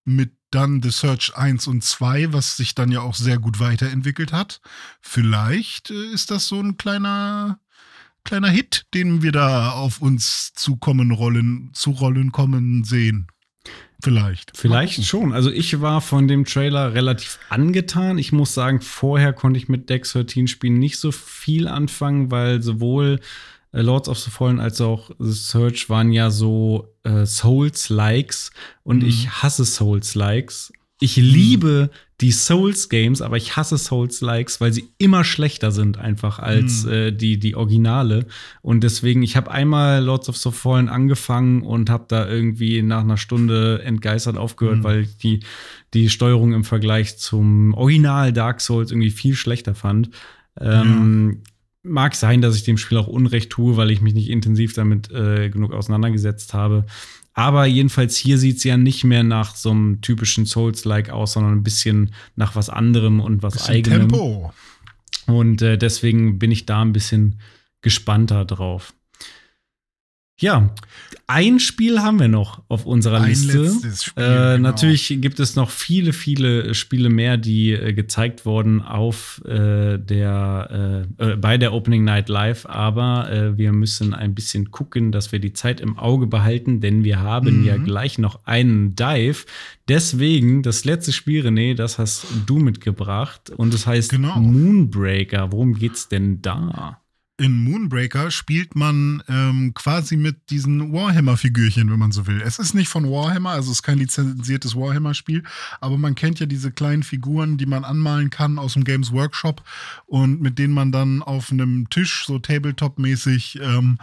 mit dann The Search 1 und 2, was sich dann ja auch sehr gut weiterentwickelt hat. Vielleicht äh, ist das so ein kleiner, kleiner Hit, den wir da auf uns zukommen rollen, zu rollen kommen sehen. Vielleicht. Vielleicht schon. Also ich war von dem Trailer relativ angetan. Ich muss sagen, vorher konnte ich mit Dex 13 Spielen nicht so viel anfangen, weil sowohl Lords of the Fallen als auch The Search waren ja so äh, Souls-Likes und mhm. ich hasse Souls-Likes. Ich mhm. liebe die Souls-Games, aber ich hasse Souls-Likes, weil sie immer schlechter sind einfach als mhm. äh, die, die Originale. Und deswegen, ich habe einmal Lords of the Fallen angefangen und habe da irgendwie nach einer Stunde entgeistert aufgehört, mhm. weil ich die, die Steuerung im Vergleich zum Original Dark Souls irgendwie viel schlechter fand. Ähm. Mag sein, dass ich dem Spiel auch Unrecht tue, weil ich mich nicht intensiv damit äh, genug auseinandergesetzt habe. Aber jedenfalls hier sieht es ja nicht mehr nach so einem typischen Souls-like aus, sondern ein bisschen nach was anderem und was bisschen eigenem. Tempo. Und äh, deswegen bin ich da ein bisschen gespannter drauf. Ja, ein Spiel haben wir noch auf unserer ein Liste. Spiel, äh, genau. Natürlich gibt es noch viele, viele Spiele mehr, die äh, gezeigt wurden auf äh, der äh, äh, bei der Opening Night Live, aber äh, wir müssen ein bisschen gucken, dass wir die Zeit im Auge behalten, denn wir haben mhm. ja gleich noch einen Dive. Deswegen das letzte Spiel, René, das hast du mitgebracht und es das heißt genau. Moonbreaker. Worum geht's denn da? In Moonbreaker spielt man ähm, quasi mit diesen Warhammer-Figürchen, wenn man so will. Es ist nicht von Warhammer, also es ist kein lizenziertes Warhammer-Spiel, aber man kennt ja diese kleinen Figuren, die man anmalen kann aus dem Games Workshop und mit denen man dann auf einem Tisch so Tabletop-mäßig ähm,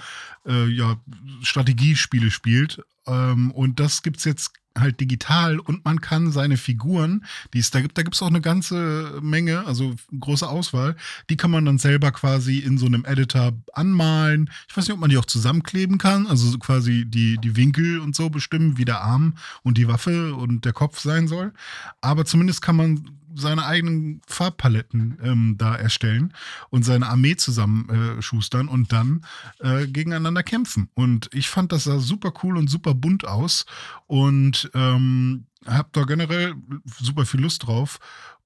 äh, ja, Strategiespiele spielt. Ähm, und das gibt es jetzt halt digital und man kann seine Figuren, die es da gibt, da gibt es auch eine ganze Menge, also große Auswahl, die kann man dann selber quasi in so einem Editor anmalen. Ich weiß nicht, ob man die auch zusammenkleben kann, also quasi die, die Winkel und so bestimmen, wie der Arm und die Waffe und der Kopf sein soll. Aber zumindest kann man seine eigenen Farbpaletten ähm, da erstellen und seine Armee zusammenschustern äh, und dann äh, gegeneinander kämpfen. Und ich fand, das sah super cool und super bunt aus und ähm, habe da generell super viel Lust drauf.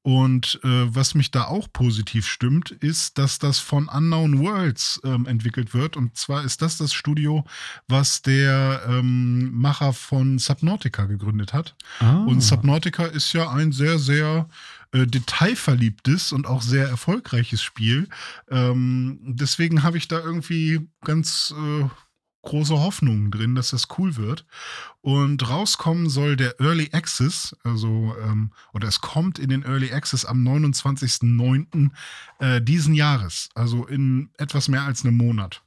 Und äh, was mich da auch positiv stimmt, ist, dass das von Unknown Worlds ähm, entwickelt wird. Und zwar ist das das Studio, was der ähm, Macher von Subnautica gegründet hat. Ah. Und Subnautica ist ja ein sehr, sehr äh, detailverliebtes und auch sehr erfolgreiches Spiel. Ähm, deswegen habe ich da irgendwie ganz äh, große Hoffnungen drin, dass das cool wird. Und rauskommen soll der Early Access, also, ähm, oder es kommt in den Early Access am 29.09. Äh, diesen Jahres, also in etwas mehr als einem Monat.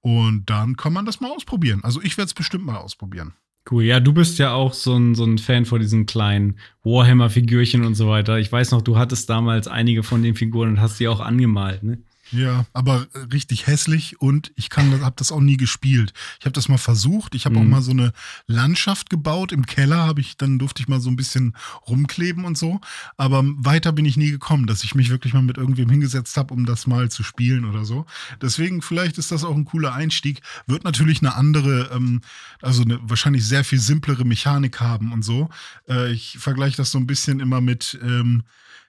Und dann kann man das mal ausprobieren. Also ich werde es bestimmt mal ausprobieren. Cool, ja, du bist ja auch so ein, so ein Fan von diesen kleinen Warhammer-Figürchen und so weiter. Ich weiß noch, du hattest damals einige von den Figuren und hast die auch angemalt, ne? Ja, aber richtig hässlich und ich kann, habe das auch nie gespielt. Ich habe das mal versucht. Ich habe mhm. auch mal so eine Landschaft gebaut im Keller. Habe ich dann durfte ich mal so ein bisschen rumkleben und so. Aber weiter bin ich nie gekommen, dass ich mich wirklich mal mit irgendwem hingesetzt habe, um das mal zu spielen oder so. Deswegen vielleicht ist das auch ein cooler Einstieg. Wird natürlich eine andere, ähm, also eine wahrscheinlich sehr viel simplere Mechanik haben und so. Äh, ich vergleiche das so ein bisschen immer mit ähm,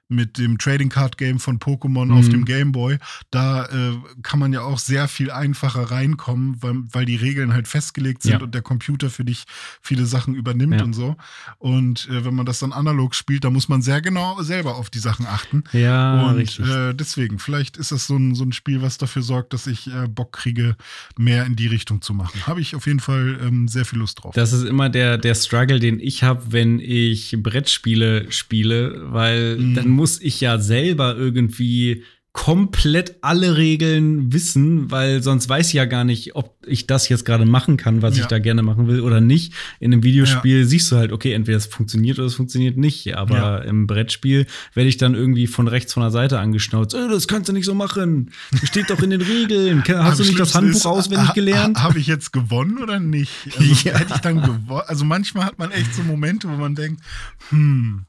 mit dem Trading Card Game von Pokémon Mhm. auf dem Game Boy. Da äh, kann man ja auch sehr viel einfacher reinkommen, weil, weil die Regeln halt festgelegt sind Ja. und der Computer für dich viele Sachen übernimmt Ja. und so. Und äh, wenn man das dann analog spielt, da muss man sehr genau selber auf die Sachen achten. Ja, und richtig. äh, deswegen, vielleicht ist das so ein, so ein Spiel, was dafür sorgt, dass ich äh, Bock kriege, mehr in die Richtung zu machen. Habe ich auf jeden Fall ähm, sehr viel Lust drauf. Das ist immer der, der Struggle, den ich habe, wenn ich Brettspiele spiele, weil Mhm. dann muss ich ja selber irgendwie komplett alle Regeln wissen, weil sonst weiß ich ja gar nicht, ob ich das jetzt gerade machen kann, was Ja. ich da gerne machen will oder nicht. In einem Videospiel siehst du halt, okay, entweder es funktioniert oder es funktioniert nicht. Aber Ja. im Brettspiel werde ich dann irgendwie von rechts von der Seite angeschnauzt. Äh, das kannst du nicht so machen. Das steht doch in den Regeln. Hast du nicht das Handbuch ist, auswendig gelernt? ha- Habe ich jetzt gewonnen oder nicht? Also, Ja. Hätte ich dann gewonnen? Also manchmal hat man echt so Momente, wo man denkt, hm,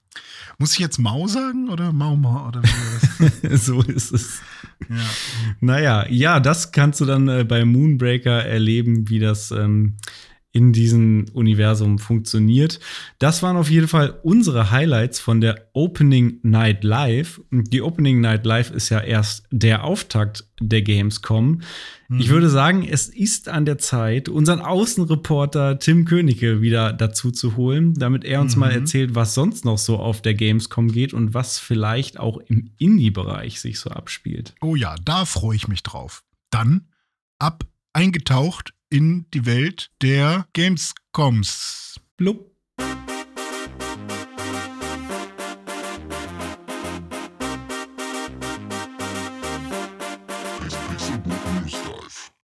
muss ich jetzt Mau sagen oder Mauma oder wie so ist es. ja. Naja, ja, das kannst du dann äh, bei Moonbreaker erleben, wie das ähm, in diesem Universum funktioniert. Das waren auf jeden Fall unsere Highlights von der Opening Night Live. Und Die Opening Night Live ist ja erst der Auftakt der Gamescom. Ich würde sagen, es ist an der Zeit, unseren Außenreporter Tim Königke wieder dazu zu holen, damit er uns mal erzählt, was sonst noch so auf der Gamescom geht und was vielleicht auch im Indie-Bereich sich so abspielt. Oh ja, da freue ich mich drauf. Dann ab eingetaucht in die Welt der Gamescoms. Blub.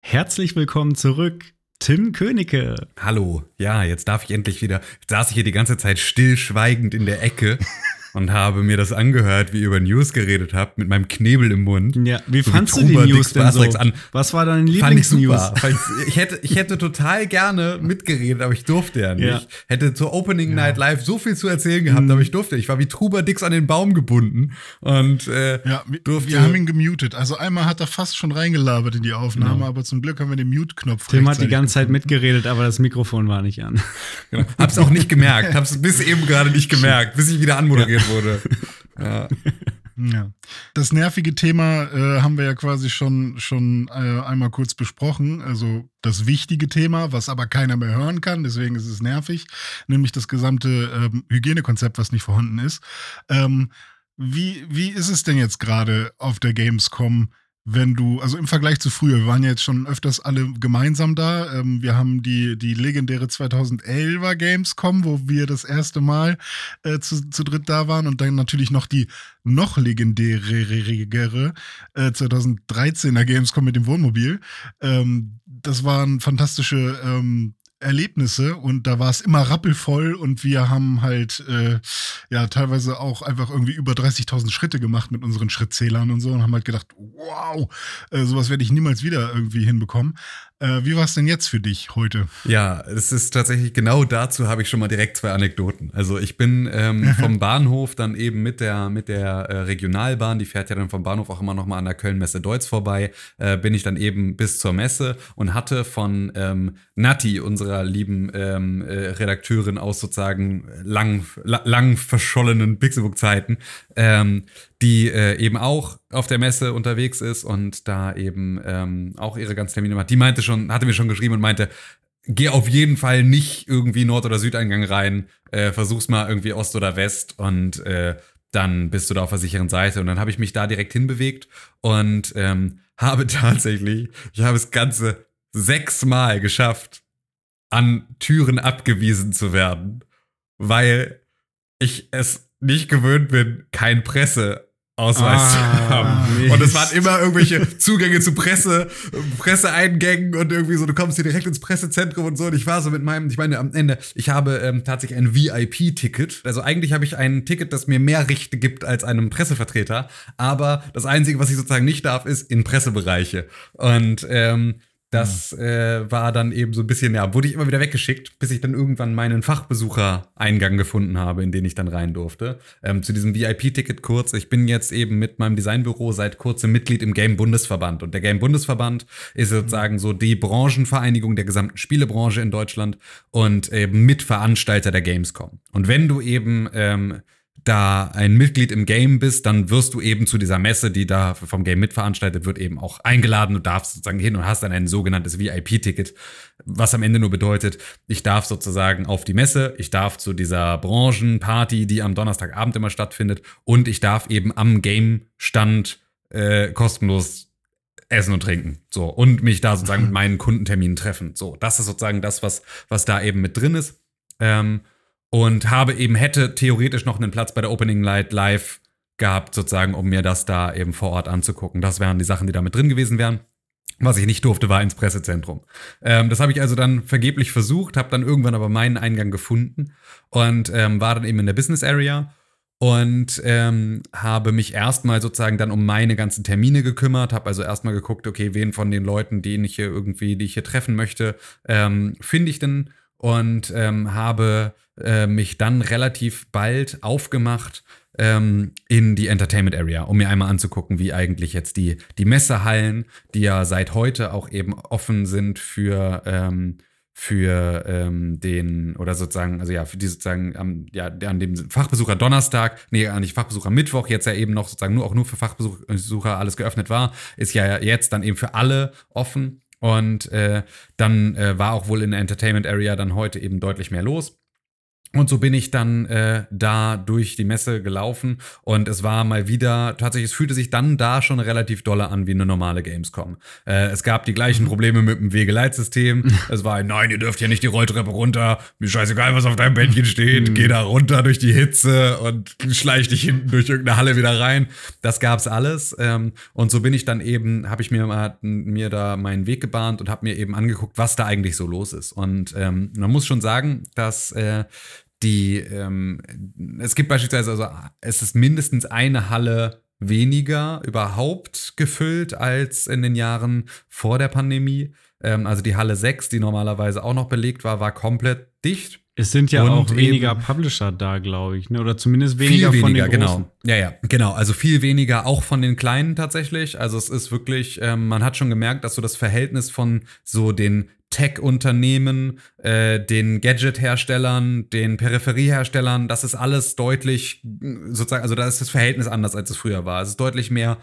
Herzlich willkommen zurück, Tim Königke. Hallo, ja, jetzt darf ich endlich wieder. Jetzt saß ich hier die ganze Zeit stillschweigend in der Ecke und habe mir das angehört, wie ihr über News geredet habt, mit meinem Knebel im Mund. Ja, wie So fandst du Truber die News denn so? An. Was war ich Lieblingsnews? ich, ich, hätte, ich hätte total gerne mitgeredet, aber ich durfte ja nicht. Ja. Hätte zur Opening Night Live so viel zu erzählen gehabt, aber ich durfte. nicht. Ich war wie Truber Dix an den Baum gebunden und äh, Ja, wir, durfte. wir haben ihn gemutet. Also einmal hat er fast schon reingelabert in die Aufnahme, aber zum Glück haben wir den Mute-Knopf Tim hat die ganze Zeit mitgeredet, aber das Mikrofon war nicht an. genau, hab's auch nicht gemerkt. Hab's bis eben gerade nicht gemerkt, bis ich wieder anmoderiert wurde. Ja. Ja. Das nervige Thema äh, haben wir ja quasi schon, schon äh, einmal kurz besprochen. Also das wichtige Thema, was aber keiner mehr hören kann, deswegen ist es nervig, nämlich das gesamte ähm, Hygienekonzept, was nicht vorhanden ist. Ähm, wie, wie ist es denn jetzt gerade auf der Gamescom? Wenn du, also im Vergleich zu früher, wir waren ja jetzt schon öfters alle gemeinsam da. Ähm, wir haben die, die legendäre 2011er Gamescom, wo wir das erste Mal äh, zu, zu dritt da waren und dann natürlich noch die noch legendärere äh, 2013er Gamescom mit dem Wohnmobil. Ähm, das waren fantastische ähm, Erlebnisse und da war es immer rappelvoll und wir haben halt äh, ja teilweise auch einfach irgendwie über 30.000 Schritte gemacht mit unseren Schrittzählern und so und haben halt gedacht, wow, äh, sowas werde ich niemals wieder irgendwie hinbekommen. Äh, wie war es denn jetzt für dich heute? Ja, es ist tatsächlich genau dazu habe ich schon mal direkt zwei Anekdoten. Also ich bin ähm, vom Bahnhof dann eben mit der mit der äh, Regionalbahn, die fährt ja dann vom Bahnhof auch immer noch mal an der Köln-Messe Deutz vorbei, äh, bin ich dann eben bis zur Messe und hatte von ähm, Nati, unserer lieben ähm, äh, Redakteurin aus sozusagen lang la, lang verschollenen Pixelbook-Zeiten, ähm, die äh, eben auch auf der Messe unterwegs ist und da eben ähm, auch ihre ganzen Termine macht. Die meinte schon, hatte mir schon geschrieben und meinte, geh auf jeden Fall nicht irgendwie Nord- oder Südeingang rein, äh, versuch's mal irgendwie Ost oder West und äh, dann bist du da auf der sicheren Seite. Und dann habe ich mich da direkt hinbewegt und ähm, habe tatsächlich, ich habe es ganze sechsmal geschafft, an Türen abgewiesen zu werden, weil ich es nicht gewöhnt bin, kein Presseausweis Ah, zu haben. Mist. Und es waren immer irgendwelche Zugänge zu Presse, Presseeingängen und irgendwie so, du kommst hier direkt ins Pressezentrum und so. Und ich war so mit meinem, ich meine, am Ende, ich habe ähm, tatsächlich ein VIP-Ticket. Also eigentlich habe ich ein Ticket, das mir mehr Rechte gibt als einem Pressevertreter. Aber das Einzige, was ich sozusagen nicht darf, ist in Pressebereiche. Und ähm, das äh, war dann eben so ein bisschen, ja, wurde ich immer wieder weggeschickt, bis ich dann irgendwann meinen Fachbesuchereingang gefunden habe, in den ich dann rein durfte. Ähm, zu diesem VIP-Ticket kurz. Ich bin jetzt eben mit meinem Designbüro seit kurzem Mitglied im Game-Bundesverband. Und der Game-Bundesverband ist sozusagen so die Branchenvereinigung der gesamten Spielebranche in Deutschland und eben Mitveranstalter der Gamescom. Und wenn du eben ähm, da ein Mitglied im Game bist, dann wirst du eben zu dieser Messe, die da vom Game mitveranstaltet wird, eben auch eingeladen. Du darfst sozusagen hin und hast dann ein sogenanntes VIP-Ticket, was am Ende nur bedeutet, ich darf sozusagen auf die Messe, ich darf zu dieser Branchenparty, die am Donnerstagabend immer stattfindet, und ich darf eben am Game-Stand äh, kostenlos essen und trinken. So. Und mich da sozusagen mit meinen Kundenterminen treffen. So. Das ist sozusagen das, was, was da eben mit drin ist. Ähm, und habe eben, hätte theoretisch noch einen Platz bei der Opening Night live gehabt, sozusagen, um mir das da eben vor Ort anzugucken. Das wären die Sachen, die da mit drin gewesen wären. Was ich nicht durfte, war ins Pressezentrum. Ähm, das habe ich also dann vergeblich versucht, habe dann irgendwann aber meinen Eingang gefunden und ähm, war dann eben in der Business Area und ähm, habe mich erstmal sozusagen dann um meine ganzen Termine gekümmert, habe also erstmal geguckt, okay, wen von den Leuten, die ich hier irgendwie, die ich hier treffen möchte, ähm, finde ich denn und ähm, habe äh, mich dann relativ bald aufgemacht ähm, in die Entertainment Area, um mir einmal anzugucken, wie eigentlich jetzt die, die Messehallen, die ja seit heute auch eben offen sind für, ähm, für ähm, den, oder sozusagen, also ja, für die sozusagen, am, ja, an dem Fachbesucher Donnerstag, nee, nicht Fachbesucher Mittwoch, jetzt ja eben noch sozusagen nur auch nur für Fachbesucher alles geöffnet war, ist ja jetzt dann eben für alle offen. Und äh, dann äh, war auch wohl in der Entertainment Area dann heute eben deutlich mehr los. Und so bin ich dann äh, da durch die Messe gelaufen und es war mal wieder, tatsächlich, es fühlte sich dann da schon relativ doller an wie eine normale Gamescom. Äh, es gab die gleichen Probleme mit dem Wegeleitsystem. es war ein, nein, ihr dürft ja nicht die Rolltreppe runter, mir scheißegal, was auf deinem Bettchen steht, Mhm. geh da runter durch die Hitze und schleich dich hinten durch irgendeine Halle wieder rein. Das gab's alles. Ähm, und so bin ich dann eben, habe ich mir mal mir da meinen Weg gebahnt und habe mir eben angeguckt, was da eigentlich so los ist. Und ähm, man muss schon sagen, dass äh, die, ähm, es gibt beispielsweise, also es ist mindestens eine Halle weniger überhaupt gefüllt als in den Jahren vor der Pandemie. Ähm, also die Halle 6, die normalerweise auch noch belegt war, war komplett dicht. Es sind ja Und auch weniger Publisher da, glaube ich, ne? Oder zumindest weniger, viel von weniger, den großen. genau. Ja, ja, genau. Also viel weniger auch von den Kleinen tatsächlich. Also es ist wirklich, ähm, man hat schon gemerkt, dass so das Verhältnis von so den Tech-Unternehmen, äh, den Gadget-Herstellern, den Peripherieherstellern, das ist alles deutlich, sozusagen, also da ist das Verhältnis anders, als es früher war. Es ist deutlich mehr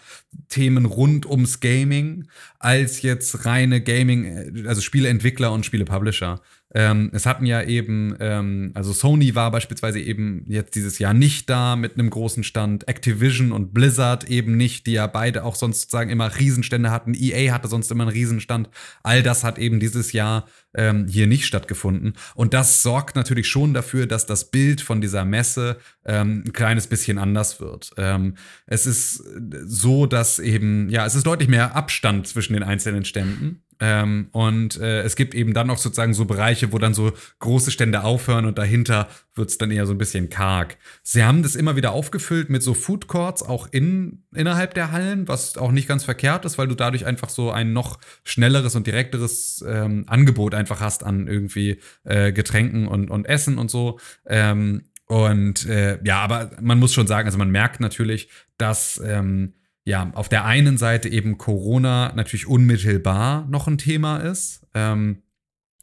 Themen rund ums Gaming als jetzt reine Gaming, äh, also Spieleentwickler und Spielepublisher. Ähm, es hatten ja eben, ähm, also Sony war beispielsweise eben jetzt dieses Jahr nicht da mit einem großen Stand, Activision und Blizzard eben nicht, die ja beide auch sonst sozusagen immer Riesenstände hatten. EA hatte sonst immer einen Riesenstand. All das hat eben dieses Jahr ähm, hier nicht stattgefunden. Und das sorgt natürlich schon dafür, dass das Bild von dieser Messe ähm, ein kleines bisschen anders wird. Ähm, es ist so, dass eben, ja, es ist deutlich mehr Abstand zwischen den einzelnen Ständen. Ähm, und äh, es gibt eben dann noch sozusagen so Bereiche, wo dann so große Stände aufhören und dahinter wird es dann eher so ein bisschen karg. Sie haben das immer wieder aufgefüllt mit so Food Courts, auch in, innerhalb der Hallen, was auch nicht ganz verkehrt ist, weil du dadurch einfach so ein noch schnelleres und direkteres ähm, Angebot einfach hast an irgendwie äh, Getränken und, und Essen und so. Ähm, und äh, ja, aber man muss schon sagen, also man merkt natürlich, dass ähm, ja, auf der einen Seite eben Corona natürlich unmittelbar noch ein Thema ist. Ähm,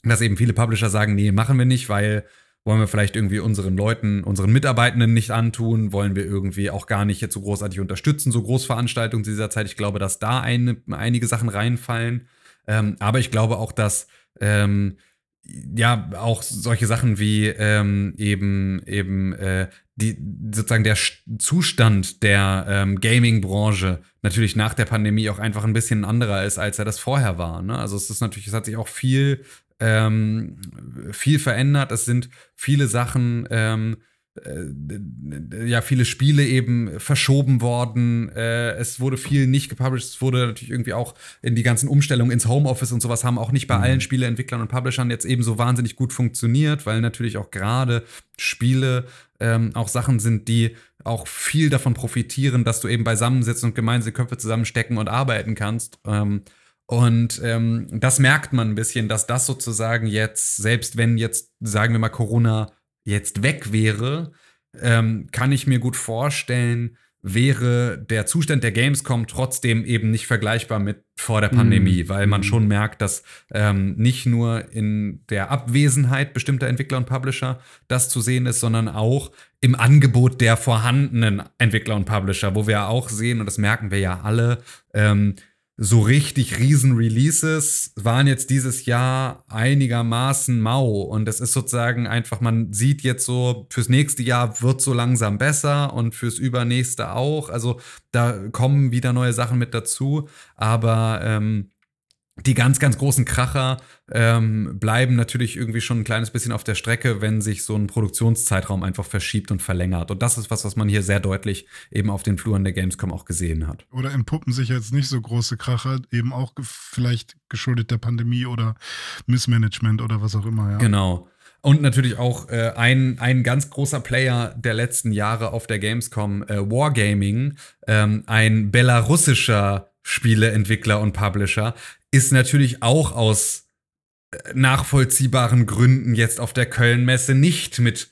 dass eben viele Publisher sagen, nee, machen wir nicht, weil wollen wir vielleicht irgendwie unseren Leuten, unseren Mitarbeitenden nicht antun, wollen wir irgendwie auch gar nicht jetzt so großartig unterstützen, so Großveranstaltungen zu dieser Zeit. Ich glaube, dass da eine, einige Sachen reinfallen. Ähm, aber ich glaube auch, dass ähm, ja auch solche Sachen wie ähm, eben eben äh, die sozusagen der Sch- Zustand der ähm, Gaming-Branche natürlich nach der Pandemie auch einfach ein bisschen anderer ist, als er das vorher war. Ne? Also es ist natürlich, es hat sich auch viel ähm, viel verändert. Es sind viele Sachen ähm, äh, ja, viele Spiele eben verschoben worden. Äh, es wurde viel nicht gepublished. Es wurde natürlich irgendwie auch in die ganzen Umstellungen ins Homeoffice und sowas haben auch nicht bei allen Spieleentwicklern und Publishern jetzt eben so wahnsinnig gut funktioniert, weil natürlich auch gerade Spiele ähm, auch Sachen sind, die auch viel davon profitieren, dass du eben beisammensitzt und gemeinsam die Köpfe zusammenstecken und arbeiten kannst. Ähm, und ähm, das merkt man ein bisschen, dass das sozusagen jetzt, selbst wenn jetzt, sagen wir mal, Corona jetzt weg wäre, ähm, kann ich mir gut vorstellen, wäre der Zustand der Gamescom trotzdem eben nicht vergleichbar mit vor der Pandemie, Mhm. weil man Mhm. schon merkt, dass ähm, nicht nur in der Abwesenheit bestimmter Entwickler und Publisher das zu sehen ist, sondern auch im Angebot der vorhandenen Entwickler und Publisher, wo wir auch sehen, und das merken wir ja alle, ähm, so richtig riesen Releases waren jetzt dieses Jahr einigermaßen mau und es ist sozusagen einfach, man sieht jetzt so, fürs nächste Jahr wird so langsam besser und fürs übernächste auch. Also da kommen wieder neue Sachen mit dazu, aber ähm, die ganz, ganz großen Kracher ähm, bleiben natürlich irgendwie schon ein kleines bisschen auf der Strecke, wenn sich so ein Produktionszeitraum einfach verschiebt und verlängert. Und das ist was, was man hier sehr deutlich eben auf den Fluren der Gamescom auch gesehen hat. Oder entpuppen sich jetzt nicht so große Kracher, eben auch ge- vielleicht geschuldet der Pandemie oder Missmanagement oder was auch immer, ja. Genau. Und natürlich auch äh, ein, ein ganz großer Player der letzten Jahre auf der Gamescom, äh, Wargaming, ähm, ein belarussischer Spieleentwickler und Publisher, ist natürlich auch aus äh, nachvollziehbaren Gründen jetzt auf der Köln-Messe nicht mit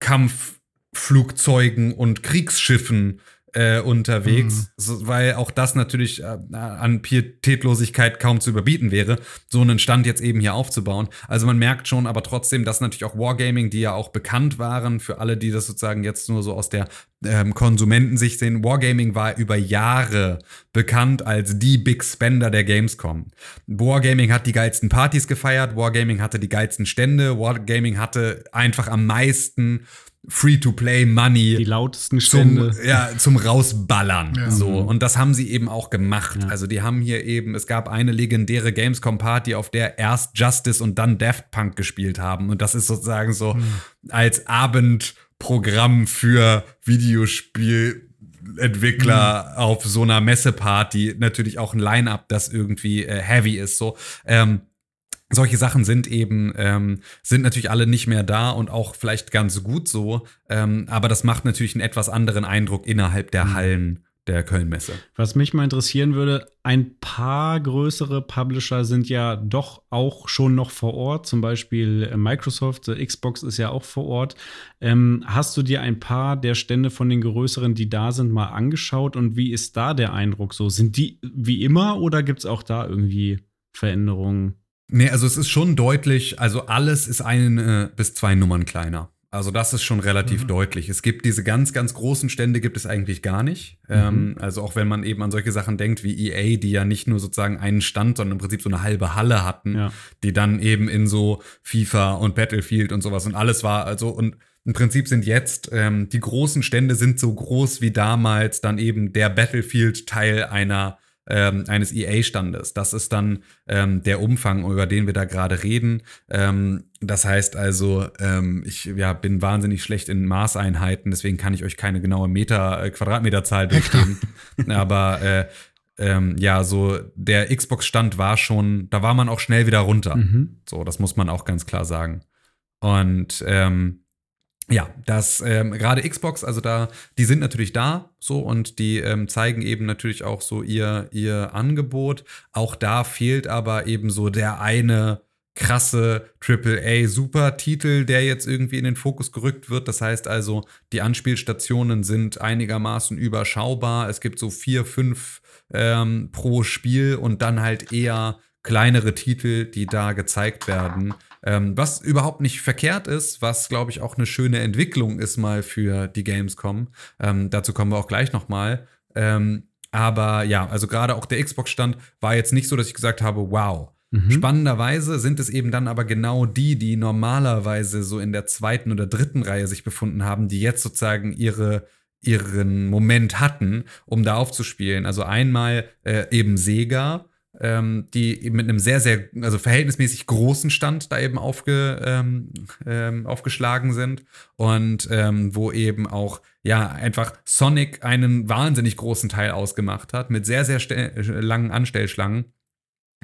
Kampfflugzeugen und Kriegsschiffen äh, unterwegs, so, weil auch das natürlich äh, an Pietätlosigkeit kaum zu überbieten wäre, so einen Stand jetzt eben hier aufzubauen. Also man merkt schon, aber trotzdem, dass natürlich auch Wargaming, die ja auch bekannt waren, für alle, die das sozusagen jetzt nur so aus der ähm, Konsumentensicht sehen, Wargaming war über Jahre bekannt als die Big Spender der Gamescom. Wargaming hat die geilsten Partys gefeiert, Wargaming hatte die geilsten Stände, Wargaming hatte einfach am meisten Free-to-Play-Money Die lautesten zum, Stände. ja, zum Rausballern. Ja. So. Und das haben sie eben auch gemacht. Ja. Also die haben hier eben, es gab eine legendäre Gamescom-Party, auf der erst Justice und dann Daft Punk gespielt haben. Und das ist sozusagen so als Abendprogramm für Videospielentwickler auf so einer Messeparty natürlich auch ein Line-Up, das irgendwie äh, heavy ist. So. Ähm, solche Sachen sind eben, ähm, sind natürlich alle nicht mehr da und auch vielleicht ganz gut so. Ähm, aber das macht natürlich einen etwas anderen Eindruck innerhalb der Hallen der Kölnmesse. Was mich mal interessieren würde, ein paar größere Publisher sind ja doch auch schon noch vor Ort, zum Beispiel äh, Microsoft, äh, Xbox ist ja auch vor Ort. Ähm, hast du dir ein paar der Stände von den größeren, die da sind, mal angeschaut und wie ist da der Eindruck so? Sind die wie immer oder gibt es auch da irgendwie Veränderungen? Nee, also es ist schon deutlich, also alles ist eine bis zwei Nummern kleiner. Also das ist schon relativ Mhm. deutlich. Es gibt diese ganz, ganz großen Stände gibt es eigentlich gar nicht. Ähm, also auch wenn man eben an solche Sachen denkt wie EA, die ja nicht nur sozusagen einen Stand, sondern im Prinzip so eine halbe Halle hatten, Ja. die dann eben in so FIFA und Battlefield und sowas und alles war. Also und im Prinzip sind jetzt ähm, die großen Stände sind so groß wie damals dann eben der Battlefield-Teil einer ähm, eines EA-Standes. Das ist dann ähm, der Umfang, über den wir da gerade reden. Ähm, das heißt also, ähm, ich ja, bin wahnsinnig schlecht in Maßeinheiten, deswegen kann ich euch keine genaue Meter, äh, Quadratmeterzahl durchgeben. Aber äh, ähm, ja, so der Xbox-Stand war schon, da war man auch schnell wieder runter. Mhm. So, das muss man auch ganz klar sagen. Und ähm, ja, das ähm, gerade Xbox, also da, die sind natürlich da so und die ähm, zeigen eben natürlich auch so ihr, ihr Angebot. Auch da fehlt aber eben so der eine krasse AAA-Super-Titel, der jetzt irgendwie in den Fokus gerückt wird. Das heißt also, die Anspielstationen sind einigermaßen überschaubar. Es gibt so vier, fünf ähm, pro Spiel und dann halt eher kleinere Titel, die da gezeigt werden. Ähm, was überhaupt nicht verkehrt ist, was glaube ich auch eine schöne Entwicklung ist mal für die Gamescom. Ähm, dazu kommen wir auch gleich noch mal. Ähm, aber ja, also gerade auch der Xbox-Stand war jetzt nicht so, dass ich gesagt habe, wow. Mhm. Spannenderweise sind es eben dann aber genau die, die normalerweise so in der zweiten oder dritten Reihe sich befunden haben, die jetzt sozusagen ihre ihren Moment hatten, um da aufzuspielen. Also einmal äh, eben Sega, ähm, die eben mit einem sehr, sehr, also verhältnismäßig großen Stand da eben aufge, ähm, ähm, aufgeschlagen sind und ähm, wo eben auch, ja, einfach Sonic einen wahnsinnig großen Teil ausgemacht hat, mit sehr, sehr äh, langen Anstellschlangen.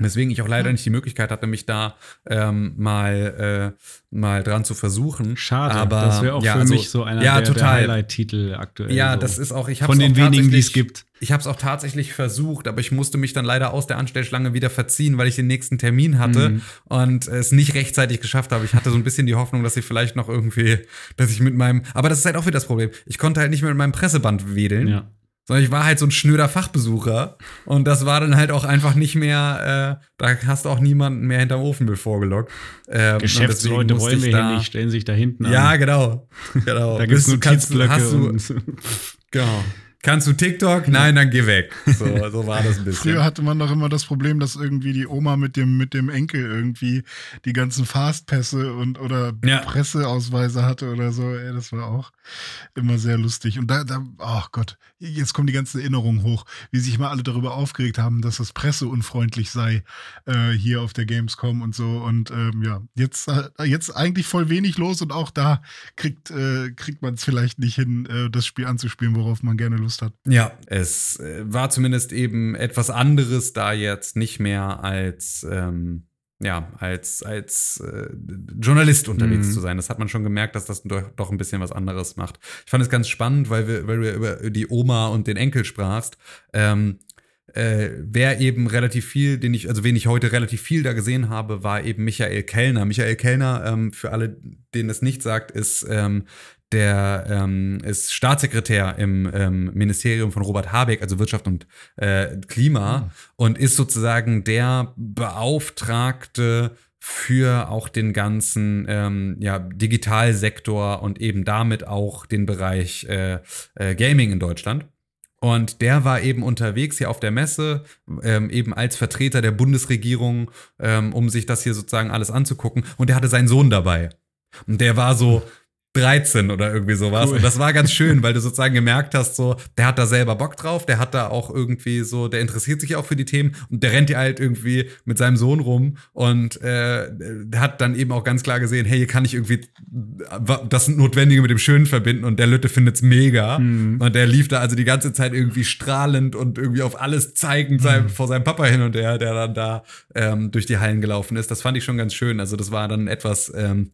Weswegen ich auch leider nicht die Möglichkeit hatte, mich da ähm, mal, äh, mal dran zu versuchen. Schade, Aber, das wäre auch ja, für also- mich so einer ja, der, der. Highlight-Titel aktuell. Ja, so. das ist auch, ich habe von den wenigen, die es gibt. Ich habe es auch tatsächlich versucht, aber ich musste mich dann leider aus der Anstellschlange wieder verziehen, weil ich den nächsten Termin hatte Mhm. und es nicht rechtzeitig geschafft habe. Ich hatte so ein bisschen die Hoffnung, dass ich vielleicht noch irgendwie, dass ich mit meinem, aber das ist halt auch wieder das Problem. Ich konnte halt nicht mehr mit meinem Presseband wedeln. Ja. Sondern ich war halt so ein schnöder Fachbesucher und das war dann halt auch einfach nicht mehr, äh, da hast du auch niemanden mehr hinterm Ofenbild vorgelockt. Ähm, Geschäftsleute wollen wir hier nicht, stellen sich da hinten an. Ja, genau. genau. da gibt es Notizblöcke. Du, genau. Kannst du TikTok? Nein, dann geh weg. So, so war das ein bisschen. Früher hatte man doch immer das Problem, dass irgendwie die Oma mit dem, mit dem Enkel irgendwie die ganzen Fastpässe und oder ja. Presseausweise hatte oder so. Ey, das war auch immer sehr lustig. Und da, da, oh Gott, jetzt kommen die ganzen Erinnerungen hoch, wie sich mal alle darüber aufgeregt haben, dass das presseunfreundlich sei äh, hier auf der Gamescom und so. Und ähm, ja, jetzt, äh, jetzt eigentlich voll wenig los und auch da kriegt, äh, kriegt man es vielleicht nicht hin, äh, das Spiel anzuspielen, worauf man gerne Lust Lust hat. Ja, es äh, war zumindest eben etwas anderes, da jetzt nicht mehr als ähm, ja, als, als äh, Journalist unterwegs mhm. zu sein. Das hat man schon gemerkt, dass das doch, doch ein bisschen was anderes macht. Ich fand es ganz spannend, weil wir, weil wir über die Oma und den Enkel sprachst. Ähm, äh, wer eben relativ viel, den ich, also wen ich heute relativ viel da gesehen habe, war eben Michael Kellner. Michael Kellner, ähm, für alle, denen es nicht sagt, ist ähm, der ähm, ist Staatssekretär im ähm, Ministerium von Robert Habeck, also Wirtschaft und äh, Klima, mhm. und ist sozusagen der Beauftragte für auch den ganzen ähm, ja, Digitalsektor und eben damit auch den Bereich äh, äh, Gaming in Deutschland. Und der war eben unterwegs hier auf der Messe, ähm, eben als Vertreter der Bundesregierung, ähm, um sich das hier sozusagen alles anzugucken. Und der hatte seinen Sohn dabei. Und der war so, 13 oder irgendwie sowas. Cool. Und das war ganz schön, weil du sozusagen gemerkt hast, so, der hat da selber Bock drauf, der hat da auch irgendwie so, der interessiert sich auch für die Themen und der rennt ja halt irgendwie mit seinem Sohn rum und äh, hat dann eben auch ganz klar gesehen, hey, hier kann ich irgendwie das Notwendige mit dem Schönen verbinden und der Lütte findet's mega. Mhm. Und der lief da also die ganze Zeit irgendwie strahlend und irgendwie auf alles zeigend mhm. vor seinem Papa hin und her, der dann da ähm, durch die Hallen gelaufen ist. Das fand ich schon ganz schön. Also das war dann etwas ähm,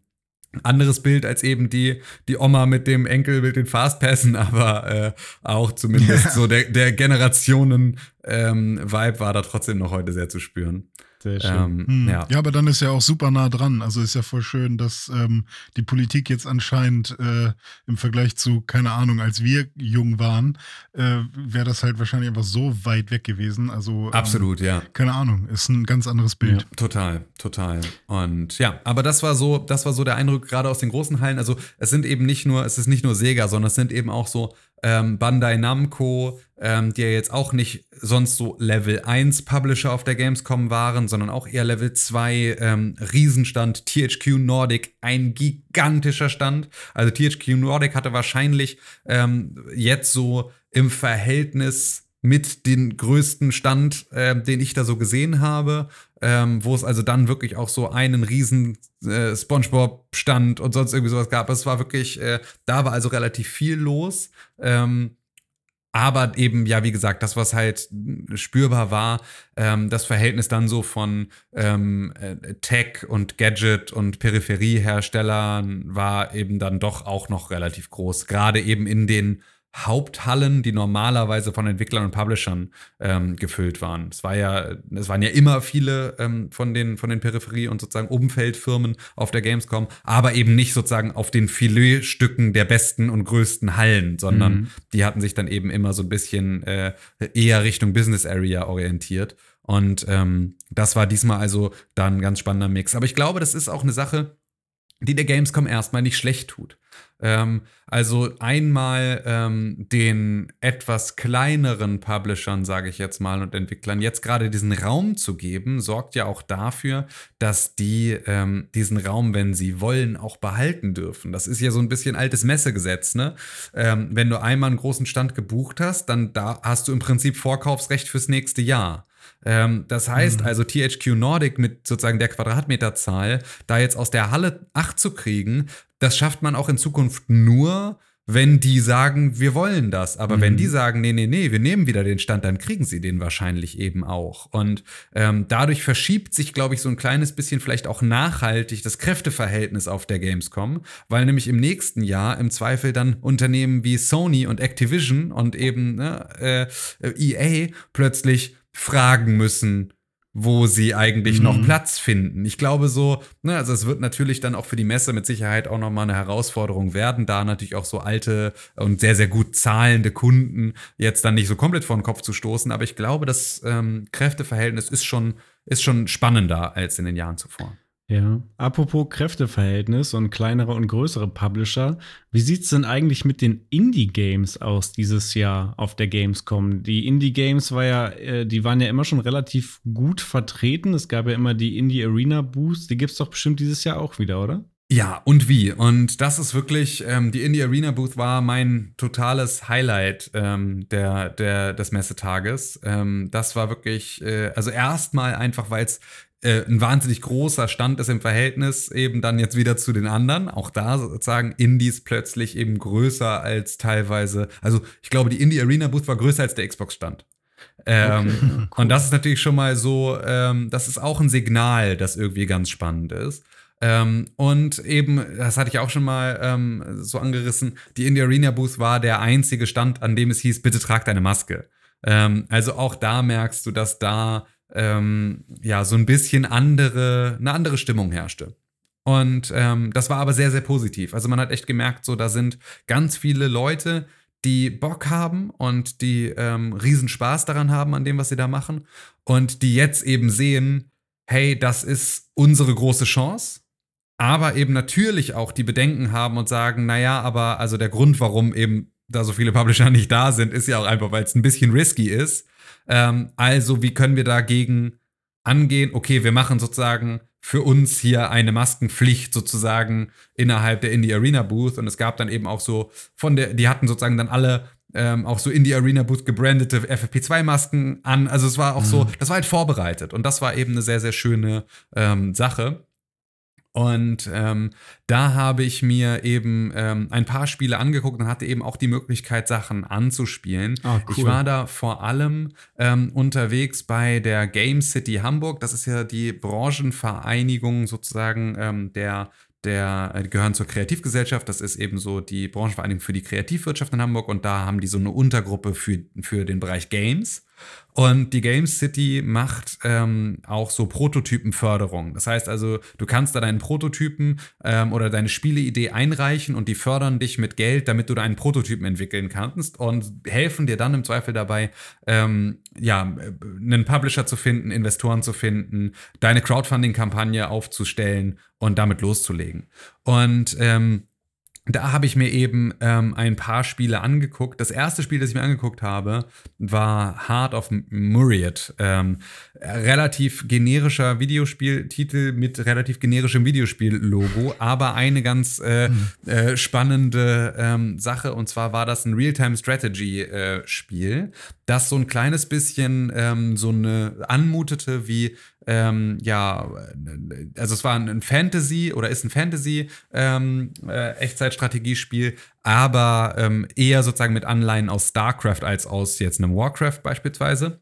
anderes Bild als eben die, die Oma mit dem Enkel mit den Fastpassen, aber äh, auch zumindest ja. so der, der Generationen-Vibe ähm, war da trotzdem noch heute sehr zu spüren. Sehr schön. Ähm, hm. ja. ja. aber dann ist ja auch super nah dran. Also ist ja voll schön, dass ähm, die Politik jetzt anscheinend äh, im Vergleich zu, keine Ahnung, als wir jung waren, äh, wäre das halt wahrscheinlich einfach so weit weg gewesen. Also ähm, absolut, ja. Keine Ahnung, ist ein ganz anderes Bild. Ja, total, total. Und ja, aber das war so, das war so der Eindruck gerade aus den großen Hallen. Also es sind eben nicht nur, es ist nicht nur Sega, sondern es sind eben auch so ähm, Bandai Namco, ähm, die ja jetzt auch nicht sonst so Level 1 Publisher auf der Gamescom waren, sondern auch eher Level 2 ähm, Riesenstand. THQ Nordic, ein gigantischer Stand. Also THQ Nordic hatte wahrscheinlich ähm, jetzt so im Verhältnis mit den größten Stand, äh, den ich da so gesehen habe, ähm, wo es also dann wirklich auch so einen riesen äh, SpongeBob-Stand und sonst irgendwie sowas gab. Es war wirklich, äh, da war also relativ viel los. Ähm, aber eben, ja, wie gesagt, das, was halt spürbar war, ähm, das Verhältnis dann so von ähm, äh, Tech und Gadget und Peripherieherstellern war eben dann doch auch noch relativ groß. Gerade eben in den Haupthallen, die normalerweise von Entwicklern und Publishern ähm, gefüllt waren. Es war ja, es waren ja immer viele ähm, von den von den Peripherie- und sozusagen Umfeldfirmen auf der Gamescom, aber eben nicht sozusagen auf den Filetstücken der besten und größten Hallen, sondern mhm. die hatten sich dann eben immer so ein bisschen äh, eher Richtung Business Area orientiert. Und ähm, das war diesmal also dann ein ganz spannender Mix. Aber ich glaube, das ist auch eine Sache, die der Gamescom erstmal nicht schlecht tut. Ähm, also einmal ähm, den etwas kleineren Publishern, sage ich jetzt mal, und Entwicklern jetzt gerade diesen Raum zu geben, sorgt ja auch dafür, dass die ähm, diesen Raum, wenn sie wollen, auch behalten dürfen. Das ist ja so ein bisschen altes Messegesetz, ne? Ähm, wenn du einmal einen großen Stand gebucht hast, dann da hast du im Prinzip Vorkaufsrecht fürs nächste Jahr. Ähm, das heißt mhm. also, THQ Nordic mit sozusagen der Quadratmeterzahl, da jetzt aus der Halle 8 zu kriegen, das schafft man auch in Zukunft nur, wenn die sagen, wir wollen das. Aber mhm. wenn die sagen, nee, nee, nee, wir nehmen wieder den Stand, dann kriegen sie den wahrscheinlich eben auch. Und ähm, dadurch verschiebt sich, glaube ich, so ein kleines bisschen vielleicht auch nachhaltig das Kräfteverhältnis auf der Gamescom, weil nämlich im nächsten Jahr im Zweifel dann Unternehmen wie Sony und Activision und eben ne, äh, EA plötzlich fragen müssen, wo sie eigentlich Mhm. noch Platz finden. Ich glaube so, ne, also es wird natürlich dann auch für die Messe mit Sicherheit auch nochmal eine Herausforderung werden, da natürlich auch so alte und sehr, sehr gut zahlende Kunden jetzt dann nicht so komplett vor den Kopf zu stoßen. Aber ich glaube, das ähm, Kräfteverhältnis ist schon, ist schon spannender als in den Jahren zuvor. Ja. Apropos Kräfteverhältnis und kleinere und größere Publisher, wie sieht's denn eigentlich mit den Indie-Games aus dieses Jahr auf der Gamescom? Die Indie-Games war ja, äh, die waren ja immer schon relativ gut vertreten. Es gab ja immer die Indie Arena Booths. Die gibt's doch bestimmt dieses Jahr auch wieder, oder? Ja, und wie? Und das ist wirklich, ähm, die Indie Arena Booth war mein totales Highlight ähm, der, der, des Messetages. Ähm, das war wirklich, äh, also erstmal einfach, weil es äh, ein wahnsinnig großer Stand ist im Verhältnis eben dann jetzt wieder zu den anderen. Auch da sozusagen Indies plötzlich eben größer als teilweise, also ich glaube, die Indie Arena Booth war größer als der Xbox-Stand. Ähm, Und das ist natürlich schon mal so, ähm, das ist auch ein Signal, das irgendwie ganz spannend ist. Ähm, und eben, das hatte ich auch schon mal ähm, so angerissen, die Indie Arena Booth war der einzige Stand, an dem es hieß, bitte trag deine Maske. Ähm, also auch da merkst du, dass da ähm, ja so ein bisschen andere, eine andere Stimmung herrschte. Und ähm, das war aber sehr, sehr positiv. Also man hat echt gemerkt, so da sind ganz viele Leute, die Bock haben und die ähm, riesen Spaß daran haben an dem, was sie da machen. Und die jetzt eben sehen, hey, das ist unsere große Chance. Aber eben natürlich auch die Bedenken haben und sagen, naja, aber also der Grund, warum eben da so viele Publisher nicht da sind, ist ja auch einfach, weil es ein bisschen risky ist. Ähm, also, wie können wir dagegen angehen? Okay, wir machen sozusagen für uns hier eine Maskenpflicht sozusagen innerhalb der Indie Arena Booth. Und es gab dann eben auch so von der, die hatten sozusagen dann alle ähm, auch so Indie Arena Booth gebrandete FFP2-Masken an. Also es war auch so, das war halt vorbereitet. Und das war eben eine sehr, sehr schöne ähm, Sache. Und ähm, da habe ich mir eben ähm, ein paar Spiele angeguckt und hatte eben auch die Möglichkeit, Sachen anzuspielen. Ah, cool. Ich war da vor allem ähm, unterwegs bei der Game City Hamburg. Das ist ja die Branchenvereinigung sozusagen ähm, der der äh, die gehören zur Kreativgesellschaft. Das ist eben so die Branchenvereinigung für die Kreativwirtschaft in Hamburg und da haben die so eine Untergruppe für, für den Bereich Games. Und die Games City macht ähm, auch so Prototypenförderung. Das heißt also, du kannst da deinen Prototypen ähm, oder deine Spieleidee einreichen und die fördern dich mit Geld, damit du da einen Prototypen entwickeln kannst und helfen dir dann im Zweifel dabei, ähm, ja, einen Publisher zu finden, Investoren zu finden, deine Crowdfunding-Kampagne aufzustellen und damit loszulegen. Und ähm, da habe ich mir eben ähm, ein paar Spiele angeguckt. Das erste Spiel, das ich mir angeguckt habe, war Heart of Myriad. Ähm, relativ generischer Videospieltitel mit relativ generischem Videospiel-Logo, aber eine ganz äh, äh, spannende ähm, Sache. Und zwar war das ein Real-Time-Strategy-Spiel, das so ein kleines bisschen ähm, so eine anmutete wie ähm, ja, also es war ein Fantasy oder ist ein Fantasy ähm, äh, Echtzeitstrategiespiel, aber ähm, eher sozusagen mit Anleihen aus StarCraft als aus jetzt einem Warcraft beispielsweise.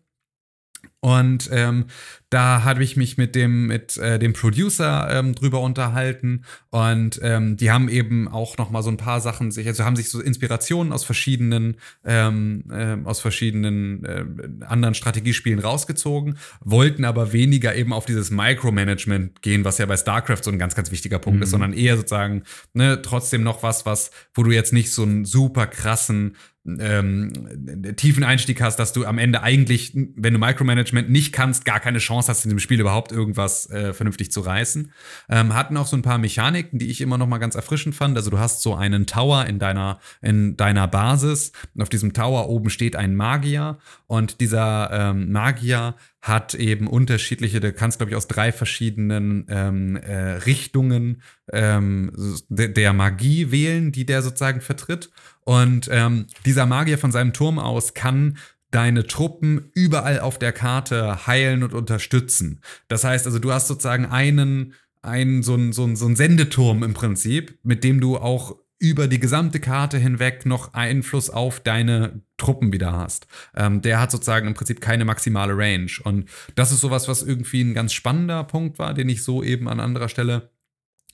Und ähm, da habe ich mich mit dem, mit, äh, dem Producer ähm, drüber unterhalten. Und ähm, die haben eben auch noch mal so ein paar Sachen sich, also haben sich so Inspirationen aus verschiedenen, ähm, äh, aus verschiedenen äh, anderen Strategiespielen rausgezogen, wollten aber weniger eben auf dieses Micromanagement gehen, was ja bei StarCraft so ein ganz, ganz wichtiger Punkt ist, sondern eher sozusagen ne, trotzdem noch was, was, wo du jetzt nicht so einen super krassen ähm, tiefen Einstieg hast, dass du am Ende eigentlich, wenn du Micromanagement nicht kannst, gar keine Chance hast, in dem Spiel überhaupt irgendwas äh, vernünftig zu reißen. Ähm, hatten auch so ein paar Mechaniken, die ich immer noch mal ganz erfrischend fand. Also du hast so einen Tower in deiner, in deiner Basis. Und auf diesem Tower oben steht ein Magier. Und dieser ähm, Magier hat eben unterschiedliche, du kannst, glaube ich, aus drei verschiedenen ähm, äh, Richtungen ähm, de der Magie wählen, die der sozusagen vertritt. Und ähm, dieser Magier von seinem Turm aus kann deine Truppen überall auf der Karte heilen und unterstützen. Das heißt also, du hast sozusagen einen, einen so einen, so einen, so einen Sendeturm im Prinzip, mit dem du auch über die gesamte Karte hinweg noch Einfluss auf deine Truppen wieder hast. Ähm, der hat sozusagen im Prinzip keine maximale Range. Und das ist sowas, was irgendwie ein ganz spannender Punkt war, den ich so eben an anderer Stelle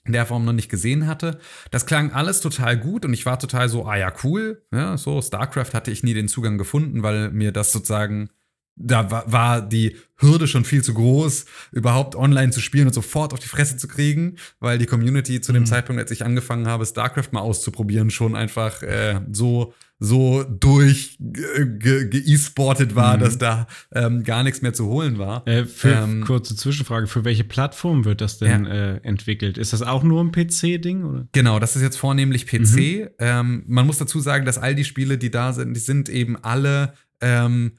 in der Form noch nicht gesehen hatte. Das klang alles total gut und ich war total so, ah ja, cool. Ja, so, StarCraft hatte ich nie den Zugang gefunden, weil mir das sozusagen da war, war die Hürde schon viel zu groß, überhaupt online zu spielen und sofort auf die Fresse zu kriegen, weil die Community zu dem Mhm. Zeitpunkt, als ich angefangen habe, StarCraft mal auszuprobieren, schon einfach äh, so so durch ge-e-sportet war, Mhm. dass da ähm, gar nichts mehr zu holen war. Äh, für, Ähm, kurze Zwischenfrage, für welche Plattform wird das denn äh, entwickelt? Ist das auch nur ein PC-Ding? Genau, das ist jetzt vornehmlich PC. Mhm. Ähm, man muss dazu sagen, dass all die Spiele, die da sind, die sind eben alle ähm,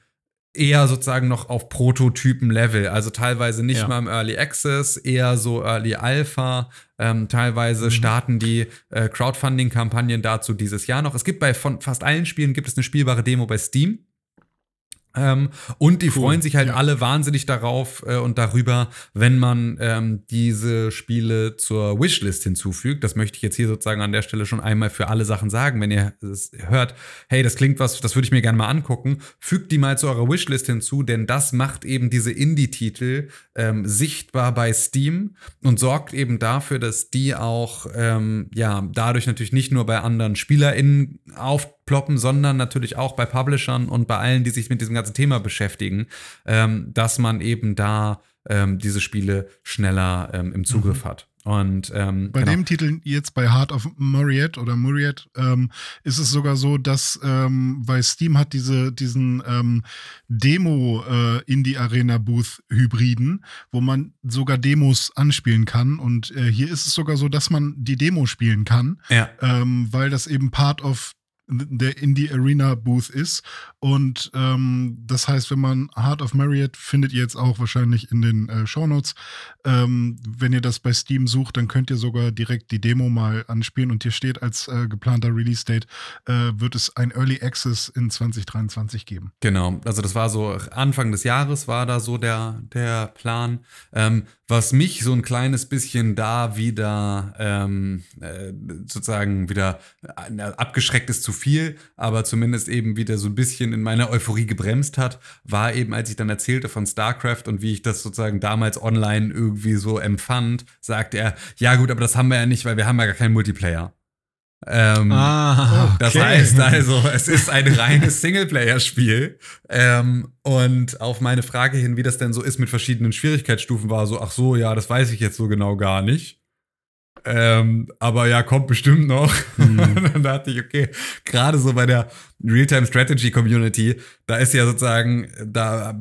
eher sozusagen noch auf Prototypen-Level. Also teilweise nicht Ja. mal im Early Access, eher so Early Alpha. Ähm, teilweise starten die äh, Crowdfunding-Kampagnen dazu dieses Jahr noch. Es gibt bei von fast allen Spielen gibt es eine spielbare Demo bei Steam. Ähm, und die Cool, freuen sich halt ja. alle wahnsinnig darauf äh, und darüber, wenn man ähm, diese Spiele zur Wishlist hinzufügt. Das möchte ich jetzt hier sozusagen an der Stelle schon einmal für alle Sachen sagen. Wenn ihr es hört, hey, das klingt was, das würde ich mir gerne mal angucken, fügt die mal zu eurer Wishlist hinzu, denn das macht eben diese Indie-Titel ähm, sichtbar bei Steam und sorgt eben dafür, dass die auch ähm, ja dadurch natürlich nicht nur bei anderen SpielerInnen aufploppen, sondern natürlich auch bei Publishern und bei allen, die sich mit diesem ganzen Thema beschäftigen, ähm, dass man eben da ähm, diese Spiele schneller ähm, im Zugriff hat. Und ähm, Bei genau. dem Titel jetzt bei Heart of Muriet oder Muriet ähm, ist es sogar so, dass ähm, bei Steam hat diese, diesen ähm, Demo äh, Indie Arena Booth Hybriden, wo man sogar Demos anspielen kann. Und äh, hier ist es sogar so, dass man die Demo spielen kann, ja. ähm, weil das eben Part of der Indie Arena Booth ist. Und ähm, das heißt, wenn man Heart of Marriott findet ihr jetzt auch wahrscheinlich in den äh, Shownotes. Ähm, wenn ihr das bei Steam sucht, dann könnt ihr sogar direkt die Demo mal anspielen. Und hier steht als äh, geplanter Release-Date, äh, wird es ein Early Access in 2023 geben. Genau, also das war so Anfang des Jahres war da so der, der Plan. Ähm, was mich so ein kleines bisschen da wieder ähm, äh, sozusagen wieder äh, abgeschreckt ist zu viel, aber zumindest eben wieder so ein bisschen in meiner Euphorie gebremst hat, war eben, als ich dann erzählte von StarCraft und wie ich das sozusagen damals online irgendwie so empfand, sagte er, ja gut, aber das haben wir ja nicht, weil wir haben ja gar keinen Multiplayer. Ähm, Ah, das okay. heißt also, es ist ein reines Singleplayer-Spiel. Ähm, und auf meine Frage hin, wie das denn so ist mit verschiedenen Schwierigkeitsstufen, war so, ach so, ja, das weiß ich jetzt so genau gar nicht. Ähm, aber ja, kommt bestimmt noch. Mhm. Und dann dachte ich, okay, gerade so bei der Real-Time-Strategy-Community, da ist ja sozusagen, da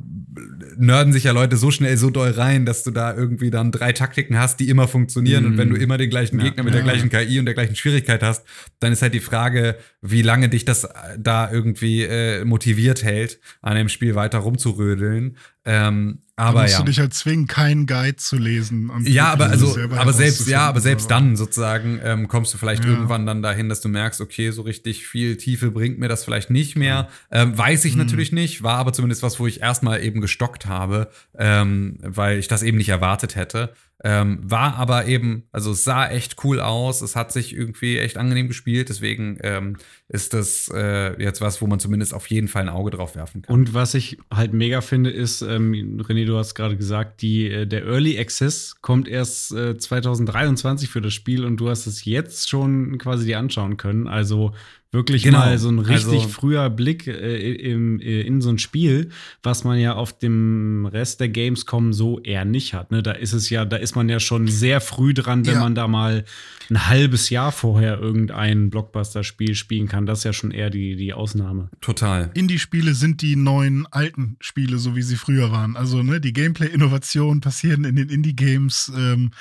nerden sich ja Leute so schnell so doll rein, dass du da irgendwie dann drei Taktiken hast, die immer funktionieren. Mhm. Und wenn du immer den gleichen Ja, Gegner mit der ja. gleichen KI und der gleichen Schwierigkeit hast, dann ist halt die Frage, wie lange dich das da irgendwie äh, motiviert hält, an dem Spiel weiter rumzurödeln. Ähm, aber musst ja. du dich halt zwingen, keinen Guide zu lesen. Ja, aber also, aber selbst, ja, aber selbst dann sozusagen ähm, kommst du vielleicht Ja. irgendwann dann dahin, dass du merkst, okay, so richtig viel Tiefe bringt mir das vielleicht nicht mehr. Ähm, weiß ich Mhm. natürlich nicht, war aber zumindest was, wo ich erstmal eben gestockt habe, ähm, weil ich das eben nicht erwartet hätte. Ähm, war aber eben, also es sah echt cool aus, es hat sich irgendwie echt angenehm gespielt, deswegen ähm, ist das äh, jetzt was, wo man zumindest auf jeden Fall ein Auge drauf werfen kann. Und was ich halt mega finde, ist, ähm, René, du hast gerade gesagt, die, äh, der Early Access kommt erst äh, 2023 für das Spiel und du hast es jetzt schon quasi dir anschauen können. Also wirklich Genau. mal so ein richtig Also- früher Blick äh, im, äh, in so ein Spiel, was man ja auf dem Rest der Gamescom so eher nicht hat. Ne? Da ist es ja, da ist man ja schon sehr früh dran, wenn Ja. man da mal ein halbes Jahr vorher irgendein Blockbuster-Spiel spielen kann. Das ist ja schon eher die, die Ausnahme. Total. Indie-Spiele sind die neuen alten Spiele, so wie sie früher waren. Also, ne, die Gameplay-Innovationen passieren in den Indie-Games, ähm,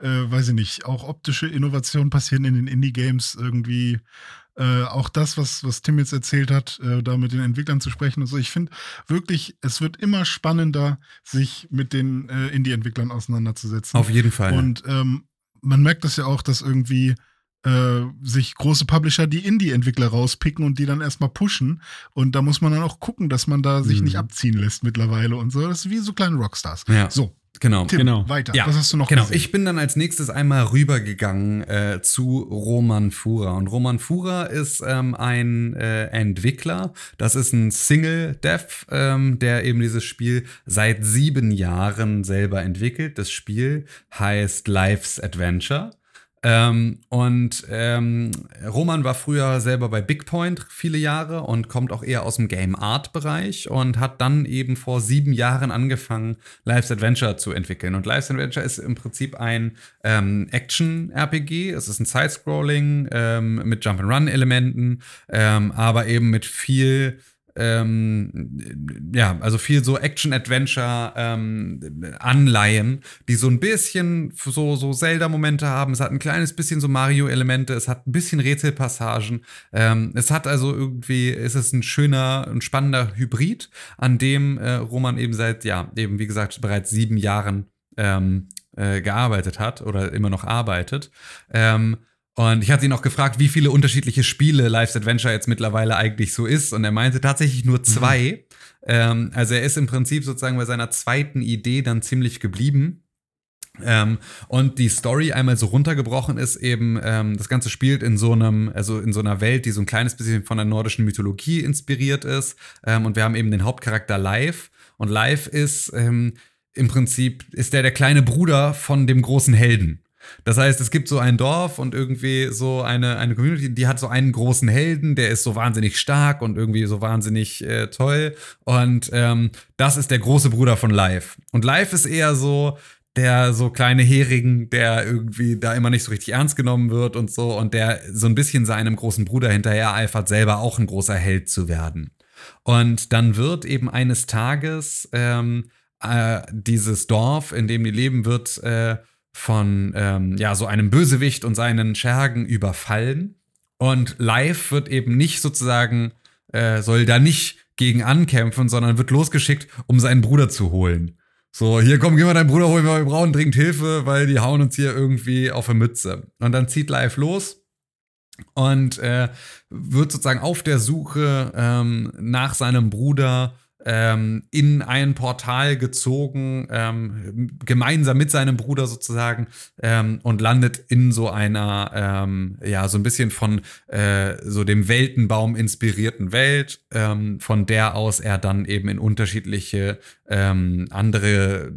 äh, weiß ich nicht, auch optische Innovationen passieren in den Indie-Games irgendwie. Äh, auch das, was, was Tim jetzt erzählt hat, äh, da mit den Entwicklern zu sprechen und so. Ich finde wirklich, es wird immer spannender, sich mit den äh, Indie-Entwicklern auseinanderzusetzen. Auf jeden Fall. Und ähm, man merkt das ja auch, dass irgendwie äh, sich große Publisher die Indie-Entwickler rauspicken und die dann erstmal pushen. Und da muss man dann auch gucken, dass man da sich Mhm. nicht abziehen lässt mittlerweile und so. Das ist wie so kleine Rockstars. Ja. So, genau. Tim, Genau. weiter. Ja, Was hast du noch Genau, gesehen? ich bin dann als nächstes einmal rübergegangen äh, zu Roman Fura. Und Roman Fura ist ähm, ein äh, Entwickler. Das ist ein Single-Dev, ähm, der eben dieses Spiel seit sieben Jahren selber entwickelt. Das Spiel heißt Life's Adventure. Ähm, und ähm, Roman war früher selber bei Big Point viele Jahre und kommt auch eher aus dem Game Art Bereich und hat dann eben vor sieben Jahren angefangen, Life's Adventure zu entwickeln. Und Life's Adventure ist im Prinzip ein ähm, Action-RPG. Es ist ein Side-Scrolling ähm, mit Jump-and-Run-Elementen, ähm, aber eben mit viel ähm, ja, also viel so Action-Adventure ähm, die so ein bisschen so, so Zelda-Momente haben. Es hat ein kleines bisschen so Mario-Elemente, es hat ein bisschen Rätselpassagen. Ähm, es hat also irgendwie, es ist ein schöner und spannender Hybrid, an dem äh, Roman eben seit, ja, eben wie gesagt, bereits sieben Jahren ähm, äh, gearbeitet hat oder immer noch arbeitet. Ähm, und ich hatte ihn auch gefragt, wie viele unterschiedliche Spiele Life's Adventure jetzt mittlerweile eigentlich so ist. Und er meinte tatsächlich nur mhm. zwei. Mhm. Ähm, also er ist im Prinzip sozusagen bei seiner zweiten Idee dann ziemlich geblieben. Ähm, und die Story einmal so runtergebrochen ist eben, ähm, das Ganze spielt in so einem, also in so einer Welt, die so ein kleines bisschen von der nordischen Mythologie inspiriert ist. Ähm, und wir haben eben den Hauptcharakter Live. Und Live ist ähm, im Prinzip, ist der der kleine Bruder von dem großen Helden. Das heißt, es gibt so ein Dorf und irgendwie so eine, eine Community, die hat so einen großen Helden, der ist so wahnsinnig stark und irgendwie so wahnsinnig äh, toll. Und ähm, das ist der große Bruder von Live. Und Live ist eher so der so kleine Herigen, der irgendwie da immer nicht so richtig ernst genommen wird und so und der so ein bisschen seinem großen Bruder hinterher eifert, selber auch ein großer Held zu werden. Und dann wird eben eines Tages ähm, äh, dieses Dorf, in dem die leben, wird äh, von ähm, ja, so einem Bösewicht und seinen Schergen überfallen. Und Live wird eben nicht sozusagen, äh, soll da nicht gegen ankämpfen, sondern wird losgeschickt, um seinen Bruder zu holen. So, hier komm, geh mal deinen Bruder holen, wir brauchen dringend Hilfe, weil die hauen uns hier irgendwie auf der Mütze. Und dann zieht Live los und äh, wird sozusagen auf der Suche ähm, nach seinem Bruder ähm, in ein Portal gezogen, ähm, gemeinsam mit seinem Bruder sozusagen, ähm, und landet in so einer, ähm, ja, so ein bisschen von äh, so dem Weltenbaum inspirierten Welt, ähm, von der aus er dann eben in unterschiedliche ähm, andere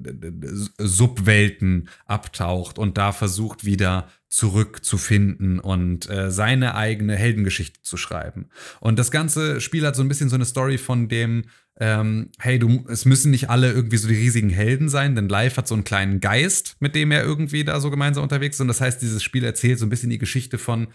Subwelten abtaucht und da versucht wieder zurückzufinden und äh, seine eigene Heldengeschichte zu schreiben. Und das ganze Spiel hat so ein bisschen so eine Story von dem, ähm, hey, du, es müssen nicht alle irgendwie so die riesigen Helden sein, denn Live hat so einen kleinen Geist, mit dem er irgendwie da so gemeinsam unterwegs ist. Und das heißt, dieses Spiel erzählt so ein bisschen die Geschichte von,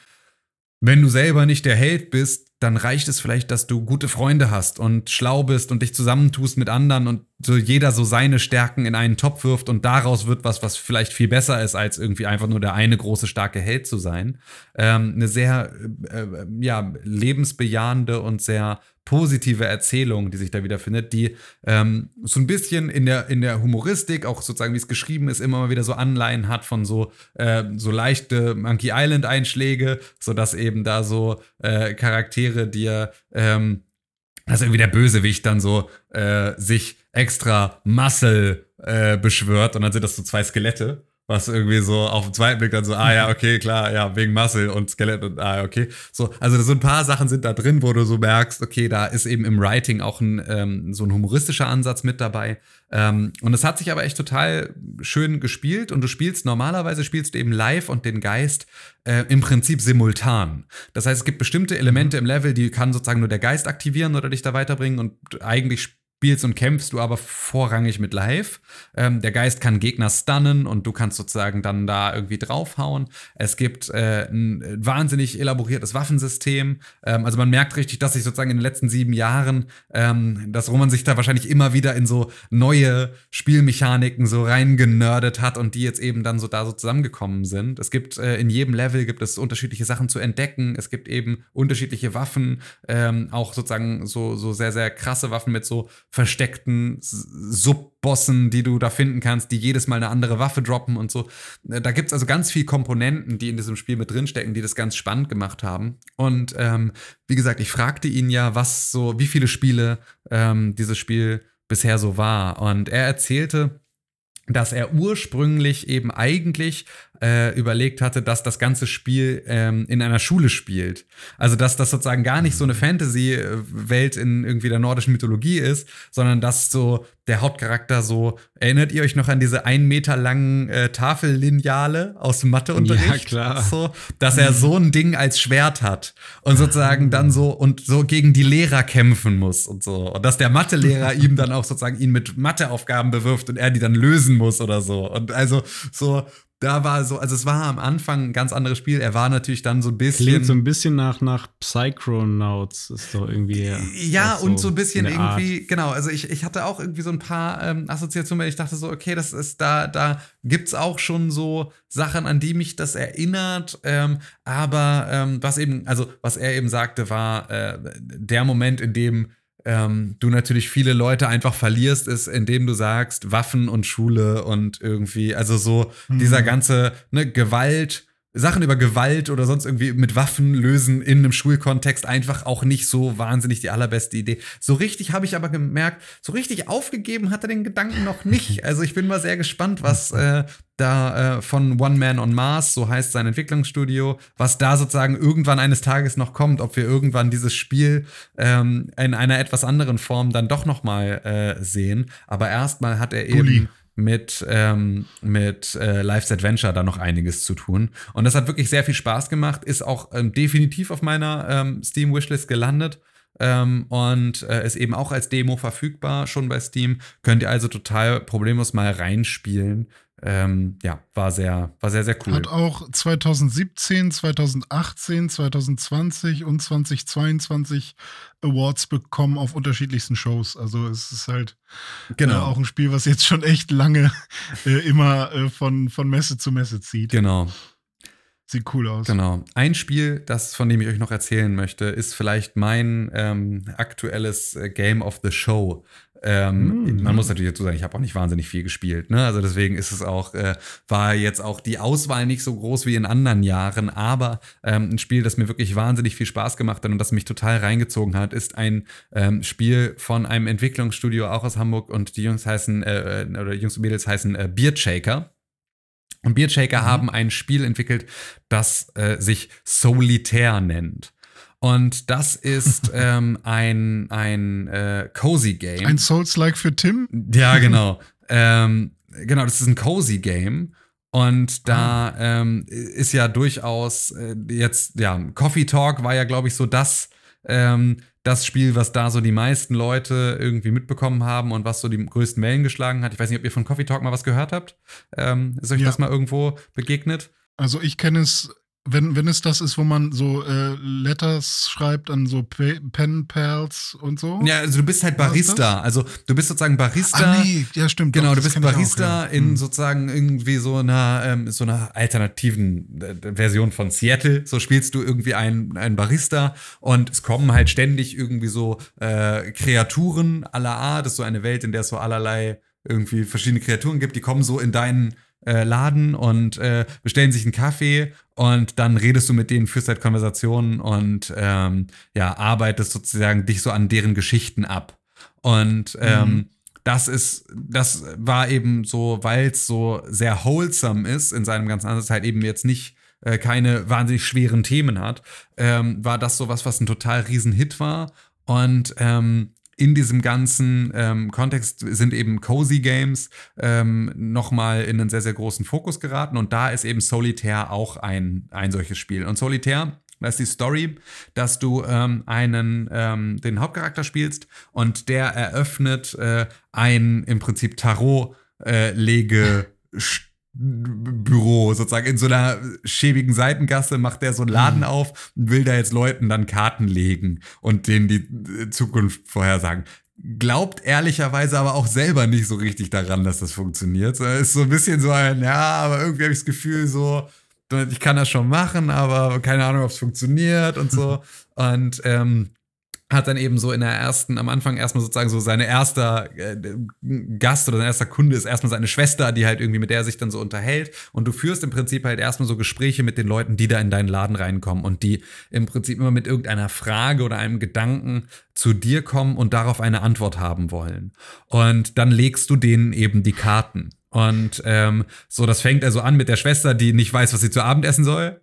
wenn du selber nicht der Held bist, dann reicht es vielleicht, dass du gute Freunde hast und schlau bist und dich zusammentust mit anderen und so jeder so seine Stärken in einen Topf wirft und daraus wird was, was vielleicht viel besser ist, als irgendwie einfach nur der eine große starke Held zu sein. Ähm, eine sehr äh, äh, ja, lebensbejahende und sehr positive Erzählung, die sich da wiederfindet, die ähm, so ein bisschen in der, in der Humoristik, auch sozusagen wie es geschrieben ist, immer mal wieder so Anleihen hat von so, äh, so leichte Monkey Island-Einschläge, sodass eben da so äh, Charaktere dir, ähm, dass irgendwie der Bösewicht dann so äh, sich extra Muscle äh, beschwört und dann sind das so zwei Skelette was irgendwie so auf den zweiten Blick dann so, ah ja, okay, klar, ja, wegen Muscle und Skelett und ah, okay. So, also so ein paar Sachen sind da drin, wo du so merkst, okay, da ist eben im Writing auch ein, ähm, so ein humoristischer Ansatz mit dabei. Ähm, und es hat sich aber echt total schön gespielt und du spielst, normalerweise spielst du eben live und den Geist äh, im Prinzip simultan. Das heißt, es gibt bestimmte Elemente im Level, die kann sozusagen nur der Geist aktivieren oder dich da weiterbringen und eigentlich spielst und kämpfst du aber vorrangig mit Live. Ähm, der Geist kann Gegner stunnen und du kannst sozusagen dann da irgendwie draufhauen. Es gibt äh, ein wahnsinnig elaboriertes Waffensystem. Ähm, also man merkt richtig, dass sich sozusagen in den letzten sieben Jahren, ähm, dass Roman sich da wahrscheinlich immer wieder in so neue Spielmechaniken so reingenördet hat und die jetzt eben dann so da so zusammengekommen sind. Es gibt äh, in jedem Level gibt es unterschiedliche Sachen zu entdecken. Es gibt eben unterschiedliche Waffen, ähm, auch sozusagen so, so sehr, sehr krasse Waffen mit so versteckten Subbossen, die du da finden kannst, die jedes Mal eine andere Waffe droppen und so. Äh, da gibt es also ganz viele Komponenten, die in diesem Spiel mit drinstecken, die das ganz spannend gemacht haben. Und ähm, wie gesagt, ich fragte ihn ja, was so, wie viele Spiele ähm, dieses Spiel bisher so war. Und er erzählte, dass er ursprünglich eben eigentlich äh, überlegt hatte, dass das ganze Spiel ähm, in einer Schule spielt. Also dass das sozusagen gar nicht so eine Fantasy-Welt in irgendwie der nordischen Mythologie ist, sondern dass so der Hauptcharakter so, erinnert ihr euch noch an diese ein Meter langen äh, Tafellineale aus dem Matheunterricht? Ja, klar. So, dass er so ein Ding als Schwert hat und sozusagen dann so und so gegen die Lehrer kämpfen muss und so. Und dass der Mathelehrer ihm dann auch sozusagen ihn mit Matheaufgaben bewirft und er die dann lösen muss oder so. Und also so, da war so, also es war am Anfang ein ganz anderes Spiel. Er war natürlich dann so ein bisschen. Klingt so ein bisschen nach, nach Psychronauts, ist doch irgendwie. Ja, so und so ein bisschen der Art. irgendwie, genau. Also ich, ich hatte auch irgendwie so ein paar ähm, Assoziationen, weil ich dachte so, okay, das ist da, da gibt's auch schon so Sachen, an die mich das erinnert. Ähm, aber ähm, was eben, also was er eben sagte, war äh, der Moment, in dem ähm, du natürlich viele Leute einfach verlierst, ist, indem du sagst, Waffen und Schule und irgendwie, also so dieser ganze ne, Gewalt, Sachen über Gewalt oder sonst irgendwie mit Waffen lösen in einem Schulkontext einfach auch nicht so wahnsinnig die allerbeste Idee. So richtig habe ich aber gemerkt, so richtig aufgegeben hat er den Gedanken noch nicht. Also ich bin mal sehr gespannt, was äh, da äh, von One Man on Mars, so heißt sein Entwicklungsstudio, was da sozusagen irgendwann eines Tages noch kommt, ob wir irgendwann dieses Spiel ähm, in einer etwas anderen Form dann doch noch mal äh, sehen. Aber erstmal hat er Bulli. eben mit, ähm, mit äh, Life's Adventure da noch einiges zu tun. Und das hat wirklich sehr viel Spaß gemacht, ist auch ähm, definitiv auf meiner ähm, Steam-Wishlist gelandet. Ähm, und äh, ist eben auch als Demo verfügbar schon bei Steam. Könnt ihr also total problemlos mal reinspielen. Ähm, ja, war sehr, war sehr, sehr cool. Hat auch 2017, 2018, 2020 und 2022 Awards bekommen auf unterschiedlichsten Shows. Also es ist halt Genau. äh, auch ein Spiel, was jetzt schon echt lange äh, immer äh, von, von Messe zu Messe zieht. Genau. Sieht cool aus. Genau. Ein Spiel, das, von dem ich euch noch erzählen möchte, ist vielleicht mein ähm, aktuelles äh, Game of the Show. Ähm, Man muss natürlich dazu sagen, ich habe auch nicht wahnsinnig viel gespielt. Ne? Also deswegen ist es auch, äh, war jetzt auch die Auswahl nicht so groß wie in anderen Jahren, aber ähm, ein Spiel, das mir wirklich wahnsinnig viel Spaß gemacht hat und das mich total reingezogen hat, ist ein ähm, Spiel von einem Entwicklungsstudio auch aus Hamburg und die Jungs heißen, äh, äh, oder Jungs und Mädels heißen äh, Beard Shaker. Und Beard Shaker haben ein Spiel entwickelt, das äh, sich Solitaire nennt. Und das ist ähm, ein, ein äh, Cozy Game. Ein Souls-like für Tim? Ja, genau. ähm, genau, das ist ein Cozy Game. Und da ähm, ist ja durchaus äh, jetzt, ja, Coffee Talk war ja, glaube ich, so das, ähm, das Spiel, was da so die meisten Leute irgendwie mitbekommen haben und was so die größten Wellen geschlagen hat. Ich weiß nicht, ob ihr von Coffee Talk mal was gehört habt. Ähm, ist euch Ja. das mal irgendwo begegnet? Also ich kenne es, wenn, wenn es das ist, wo man so äh, Letters schreibt an so Pe Pen Pals und so. Ja, also du bist halt Barista. Also du bist sozusagen Barista. Ah, nee, ja, stimmt. Genau, doch, du bist ich auch, Barista ja. in Hm. sozusagen irgendwie so einer, ähm, so einer alternativen äh, Version von Seattle. So spielst du irgendwie einen, einen Barista und es kommen halt ständig irgendwie so äh, Kreaturen aller Art. Das ist so eine Welt, in der es so allerlei irgendwie verschiedene Kreaturen gibt. Die kommen so in deinen äh, Laden und äh, bestellen sich einen Kaffee und dann redest du mit denen, führst halt Konversationen und ähm, ja, arbeitest sozusagen dich so an deren Geschichten ab. Und ähm, das ist, das war eben so, weil es so sehr wholesome ist in seinem ganzen Ansatz, halt eben jetzt nicht äh, keine wahnsinnig schweren Themen hat, ähm, war das so was, was ein total riesen Hit war. Und ähm, in diesem ganzen ähm, Kontext sind eben Cozy Games ähm, nochmal in einen sehr, sehr großen Fokus geraten. Und da ist eben Solitaire auch ein, ein solches Spiel. Und Solitaire, da ist die Story, dass du ähm, einen, ähm, den Hauptcharakter spielst und der eröffnet äh, ein im Prinzip Tarot-Lege. Büro sozusagen in so einer schäbigen Seitengasse macht der so einen Laden auf und will da jetzt Leuten dann Karten legen und denen die äh, Zukunft vorhersagen. Glaubt ehrlicherweise aber auch selber nicht so richtig daran, dass das funktioniert. Ist so ein bisschen so ein, ja, aber irgendwie habe ich das Gefühl so, ich kann das schon machen, aber keine Ahnung, ob es funktioniert und so. und ähm, hat dann eben so in der ersten, am Anfang erstmal sozusagen so seine erster äh, Gast oder sein erster Kunde ist erstmal seine Schwester, die halt irgendwie mit der er sich dann so unterhält. Und du führst im Prinzip halt erstmal so Gespräche mit den Leuten, die da in deinen Laden reinkommen und die im Prinzip immer mit irgendeiner Frage oder einem Gedanken zu dir kommen und darauf eine Antwort haben wollen. Und dann legst du denen eben die Karten. Und ähm, so, das fängt also an mit der Schwester, die nicht weiß, was sie zu Abend essen soll.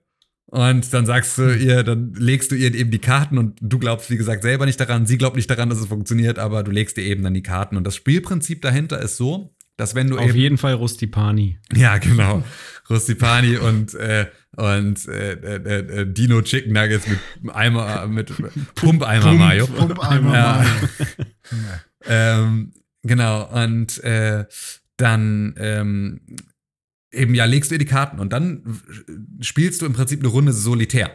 Und dann sagst du ihr, dann legst du ihr eben die Karten und du glaubst, wie gesagt, selber nicht daran. Sie glaubt nicht daran, dass es funktioniert, aber du legst ihr eben dann die Karten. Und das Spielprinzip dahinter ist so, dass wenn du Auf eben. jeden Fall Rustipani. Ja, genau. Rustipani und, äh, und äh, äh, äh, Dino Chicken Nuggets mit Eimer, mit Pumpeimer Mayo. Pumpeimer Ja. Mayo. ähm, genau, und äh, dann ähm, eben, ja, legst du ihr die Karten und dann spielst du im Prinzip eine Runde Solitär.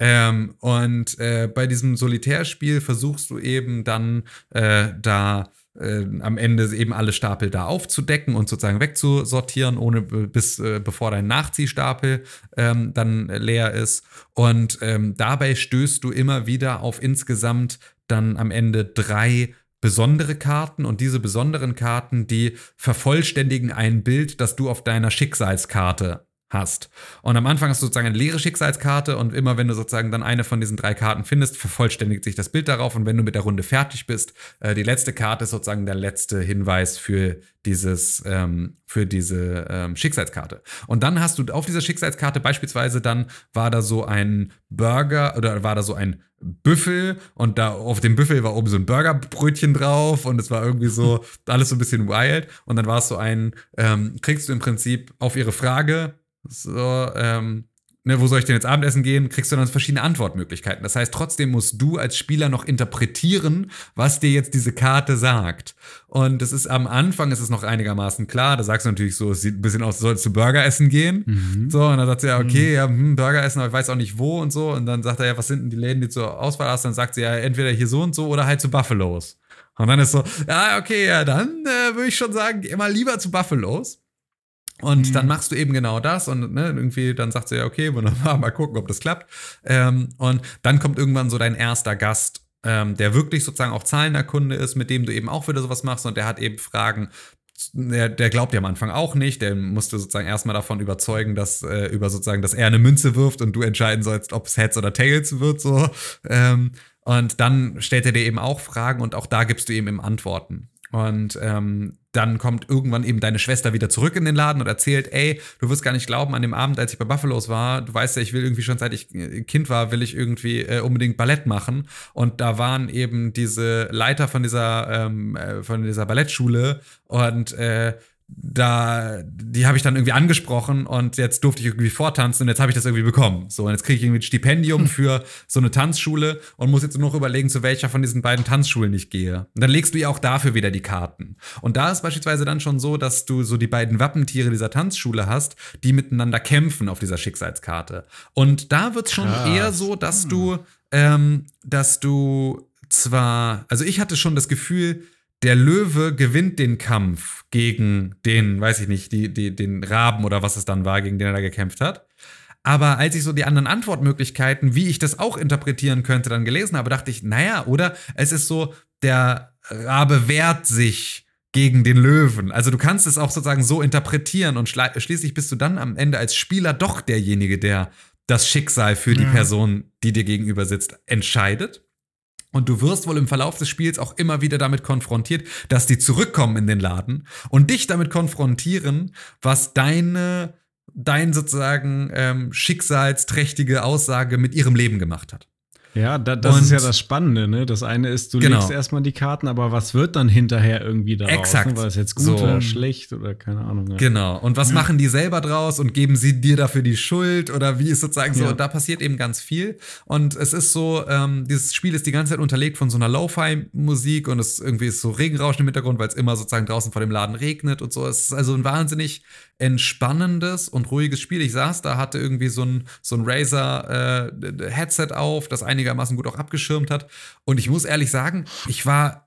Ähm, und äh, bei diesem Solitärspiel versuchst du eben dann äh, da äh, am Ende eben alle Stapel da aufzudecken und sozusagen wegzusortieren, ohne bis äh, bevor dein Nachziehstapel ähm, dann leer ist. Und ähm, dabei stößt du immer wieder auf insgesamt dann am Ende drei besondere Karten und diese besonderen Karten, die vervollständigen ein Bild, das du auf deiner Schicksalskarte hast. Und am Anfang hast du sozusagen eine leere Schicksalskarte und immer wenn du sozusagen dann eine von diesen drei Karten findest, vervollständigt sich das Bild darauf und wenn du mit der Runde fertig bist, äh, die letzte Karte ist sozusagen der letzte Hinweis für dieses, ähm, für diese ähm, Schicksalskarte. Und dann hast du auf dieser Schicksalskarte beispielsweise dann war da so ein Burger oder war da so ein Büffel und da auf dem Büffel war oben so ein Burgerbrötchen drauf und es war irgendwie so alles so ein bisschen wild und dann war es so ein, ähm, kriegst du im Prinzip auf ihre Frage, so, ähm, ne, wo soll ich denn jetzt Abendessen gehen, kriegst du dann verschiedene Antwortmöglichkeiten. Das heißt, trotzdem musst du als Spieler noch interpretieren, was dir jetzt diese Karte sagt. Und es ist am Anfang ist es noch einigermaßen klar. Da sagst du natürlich so, es sieht ein bisschen aus, sollst du Burger essen gehen. Mhm. So, und dann sagt sie ja, okay, ja, hm, Burger essen, aber ich weiß auch nicht wo und so. Und dann sagt er ja, was sind denn die Läden, die zur Auswahl hast? Dann sagt sie ja, entweder hier so und so oder halt zu Buffalos. Und dann ist so, ja, okay, ja, dann äh, würde ich schon sagen, mal lieber zu Buffalos. Und Mhm. dann machst du eben genau das und ne, irgendwie dann sagt sie ja, okay, wunderbar, mal gucken, ob das klappt. Ähm, und dann kommt irgendwann so dein erster Gast, ähm, der wirklich sozusagen auch zahlender Kunde ist, mit dem du eben auch wieder sowas machst und der hat eben Fragen. Der, der glaubt ja am Anfang auch nicht, der musste sozusagen erstmal davon überzeugen, dass äh, über sozusagen, dass er eine Münze wirft und du entscheiden sollst, ob es Heads oder Tails wird, so. Ähm, und dann stellt er dir eben auch Fragen und auch da gibst du ihm eben Antworten. Und ähm, dann kommt irgendwann eben deine Schwester wieder zurück in den Laden und erzählt, ey, du wirst gar nicht glauben, an dem Abend, als ich bei Buffalos war, du weißt ja, ich will irgendwie schon seit ich äh, Kind war, will ich irgendwie äh, unbedingt Ballett machen. Und da waren eben diese Leiter von dieser, ähm, äh, von dieser Ballettschule und äh, da, die habe ich dann irgendwie angesprochen und jetzt durfte ich irgendwie vortanzen und jetzt habe ich das irgendwie bekommen. So, und jetzt kriege ich irgendwie ein Stipendium für so eine Tanzschule und muss jetzt nur noch überlegen, zu welcher von diesen beiden Tanzschulen ich gehe. Und dann legst du ihr auch dafür wieder die Karten. Und da ist beispielsweise dann schon so, dass du so die beiden Wappentiere dieser Tanzschule hast, die miteinander kämpfen auf dieser Schicksalskarte. Und da wird es schon Krass. eher so, dass du, ähm, dass du zwar, also ich hatte schon das Gefühl, der Löwe gewinnt den Kampf gegen den, weiß ich nicht, die, die, den Raben oder was es dann war, gegen den er da gekämpft hat. Aber als ich so die anderen Antwortmöglichkeiten, wie ich das auch interpretieren könnte, dann gelesen habe, dachte ich, naja, oder es ist so, der Rabe wehrt sich gegen den Löwen. Also du kannst es auch sozusagen so interpretieren und schließlich bist du dann am Ende als Spieler doch derjenige, der das Schicksal für die Ja. Person, die dir gegenüber sitzt, entscheidet. Und du wirst wohl im Verlauf des Spiels auch immer wieder damit konfrontiert, dass die zurückkommen in den Laden und dich damit konfrontieren, was deine, dein sozusagen ähm, schicksalsträchtige Aussage mit ihrem Leben gemacht hat. Ja, da, das Und- ist ja das Spannende, ne? Das eine ist, du Genau. legst erstmal die Karten, aber was wird dann hinterher irgendwie daraus? Exakt. Ne? War es jetzt gut So. oder schlecht oder keine Ahnung. Ja. Genau. Und was machen die selber draus und geben sie dir dafür die Schuld oder wie ist sozusagen so? Ja. Und da passiert eben ganz viel. Und es ist so, ähm, dieses Spiel ist die ganze Zeit unterlegt von so einer Lo-Fi-Musik und es irgendwie ist so Regenrauschen im Hintergrund, weil es immer sozusagen draußen vor dem Laden regnet und so. Es ist also ein wahnsinnig entspannendes und ruhiges Spiel. Ich saß da, hatte irgendwie so ein, so ein Razer äh, Headset auf, das einigermaßen gut auch abgeschirmt hat. Und ich muss ehrlich sagen, ich war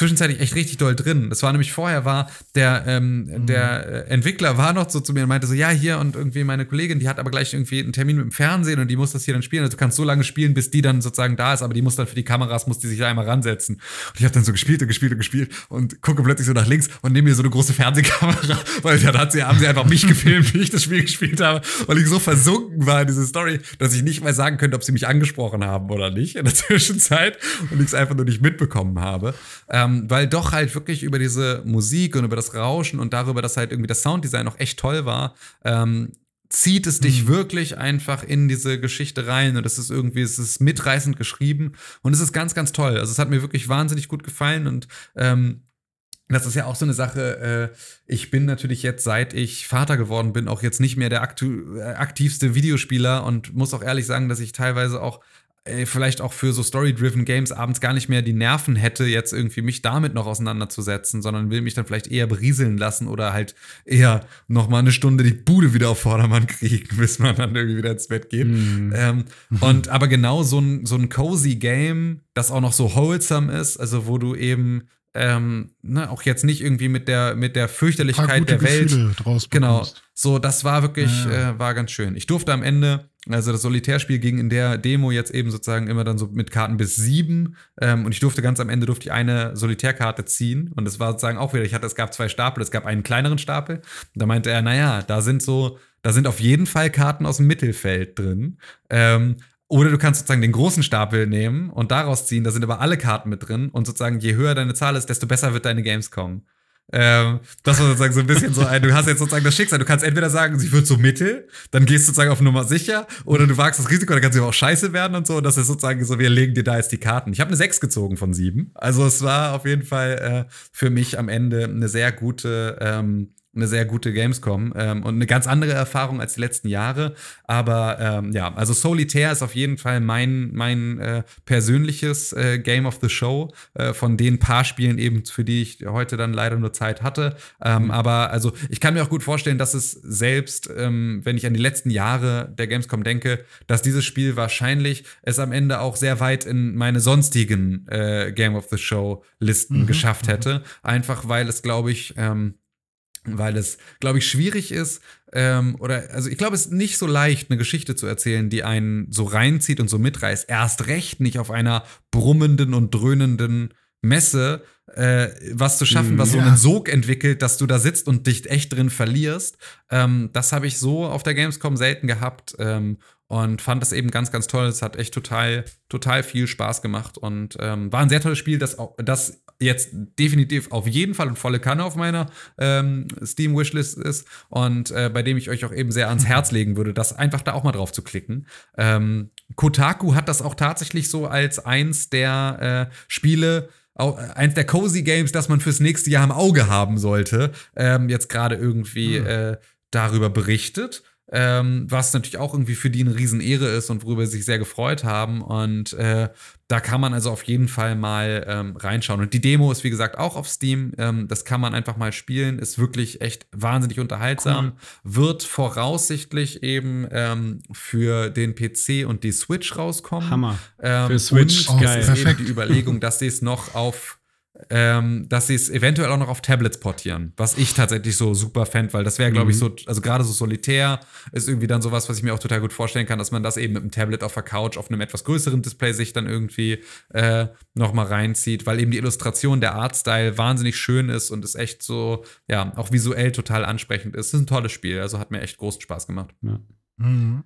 zwischenzeitlich echt richtig doll drin. Das war nämlich vorher war der ähm, der äh, Entwickler war noch so zu mir und meinte so ja hier und irgendwie meine Kollegin die hat aber gleich irgendwie einen Termin mit dem Fernsehen und die muss das hier dann spielen. Also du kannst so lange spielen, bis die dann sozusagen da ist, aber die muss dann für die Kameras muss die sich da einmal ransetzen. Und ich habe dann so gespielt und gespielt und gespielt und gucke plötzlich so nach links und nehme mir so eine große Fernsehkamera, weil dann hat sie haben sie einfach mich gefilmt, wie ich das Spiel gespielt habe, weil ich so versunken war in diese Story, dass ich nicht mehr sagen könnte, ob sie mich angesprochen haben oder nicht in der Zwischenzeit und ich es einfach nur nicht mitbekommen habe. Ähm, weil doch halt wirklich über diese Musik und über das Rauschen und darüber, dass halt irgendwie das Sounddesign noch echt toll war, ähm, zieht es dich mhm. wirklich einfach in diese Geschichte rein und es ist irgendwie, es ist mitreißend geschrieben und es ist ganz, ganz toll. Also es hat mir wirklich wahnsinnig gut gefallen und ähm, das ist ja auch so eine Sache. Äh, ich bin natürlich jetzt, seit ich Vater geworden bin, auch jetzt nicht mehr der äh, aktivste Videospieler und muss auch ehrlich sagen, dass ich teilweise auch äh, vielleicht auch für so story-driven Games abends gar nicht mehr die Nerven hätte, jetzt irgendwie mich damit noch auseinanderzusetzen, sondern will mich dann vielleicht eher berieseln lassen oder halt eher noch mal eine Stunde die Bude wieder auf Vordermann kriegen, bis man dann irgendwie wieder ins Bett geht. Mm. Ähm, und aber genau so ein, so ein cozy Game, das auch noch so wholesome ist, also wo du eben ähm, ne, auch jetzt nicht irgendwie mit der mit der Fürchterlichkeit der Welt. genau. So, das war wirklich ja. äh, war ganz schön. Ich durfte am Ende, also das Solitärspiel ging in der Demo jetzt eben sozusagen immer dann so mit Karten bis sieben ähm, und ich durfte ganz am Ende durfte ich eine Solitärkarte ziehen und es war sozusagen auch wieder. Ich hatte, es gab zwei Stapel, es gab einen kleineren Stapel. Und da meinte er, naja, da sind so da sind auf jeden Fall Karten aus dem Mittelfeld drin. Ähm, oder du kannst sozusagen den großen Stapel nehmen und daraus ziehen, da sind aber alle Karten mit drin und sozusagen je höher deine Zahl ist, desto besser wird deine Gamescom. Ähm, das war sozusagen so ein bisschen so ein, du hast jetzt sozusagen das Schicksal, du kannst entweder sagen, sie wird so mittel, dann gehst du sozusagen auf Nummer sicher, oder du wagst das Risiko, dann kann sie auch scheiße werden und so. Und das ist sozusagen so, wir legen dir da jetzt die Karten. Ich habe eine 6 gezogen von 7. Also es war auf jeden Fall äh, für mich am Ende eine sehr gute ähm, eine sehr gute Gamescom ähm, und eine ganz andere Erfahrung als die letzten Jahre. Aber ähm, ja, also Solitaire ist auf jeden Fall mein, mein äh, persönliches äh, Game of the Show äh, von den paar Spielen eben, für die ich heute dann leider nur Zeit hatte. Ähm, mhm. Aber also ich kann mir auch gut vorstellen, dass es selbst, ähm, wenn ich an die letzten Jahre der Gamescom denke, dass dieses Spiel wahrscheinlich es am Ende auch sehr weit in meine sonstigen äh, Game of the Show Listen mhm. geschafft mhm. hätte. Einfach weil es, glaube ich, ähm, weil es, glaube ich, schwierig ist, ähm, oder also ich glaube, es ist nicht so leicht, eine Geschichte zu erzählen, die einen so reinzieht und so mitreißt. Erst recht nicht auf einer brummenden und dröhnenden Messe, äh, was zu schaffen, was ja. so einen Sog entwickelt, dass du da sitzt und dich echt drin verlierst. Ähm, das habe ich so auf der Gamescom selten gehabt. Ähm, und fand das eben ganz, ganz toll. Es hat echt total, total viel Spaß gemacht und ähm, war ein sehr tolles Spiel, das, das jetzt definitiv auf jeden Fall und volle Kanne auf meiner ähm, Steam-Wishlist ist und äh, bei dem ich euch auch eben sehr ans Herz legen würde, das einfach da auch mal drauf zu klicken. Ähm, Kotaku hat das auch tatsächlich so als eins der äh, Spiele, eins der Cozy Games, das man fürs nächste Jahr im Auge haben sollte, ähm, jetzt gerade irgendwie mhm. äh, darüber berichtet ähm, was natürlich auch irgendwie für die eine Riesenehre ist und worüber sie sich sehr gefreut haben. Und äh, da kann man also auf jeden Fall mal ähm, reinschauen. Und die Demo ist, wie gesagt, auch auf Steam. Ähm, das kann man einfach mal spielen. Ist wirklich echt wahnsinnig unterhaltsam. Cool. Wird voraussichtlich eben ähm, für den PC und die Switch rauskommen. Hammer. Ähm, für Switch, und geil. Ist eben die Überlegung, dass sie es noch auf ähm, dass sie es eventuell auch noch auf Tablets portieren, was ich tatsächlich so super fände, weil das wäre, glaube ich, mhm. so, also gerade so solitär ist irgendwie dann sowas, was ich mir auch total gut vorstellen kann, dass man das eben mit dem Tablet auf der Couch auf einem etwas größeren Display sich dann irgendwie äh, noch mal reinzieht, weil eben die Illustration, der Artstyle wahnsinnig schön ist und es echt so, ja, auch visuell total ansprechend ist. Es ist ein tolles Spiel, also hat mir echt großen Spaß gemacht. Ja. Mhm.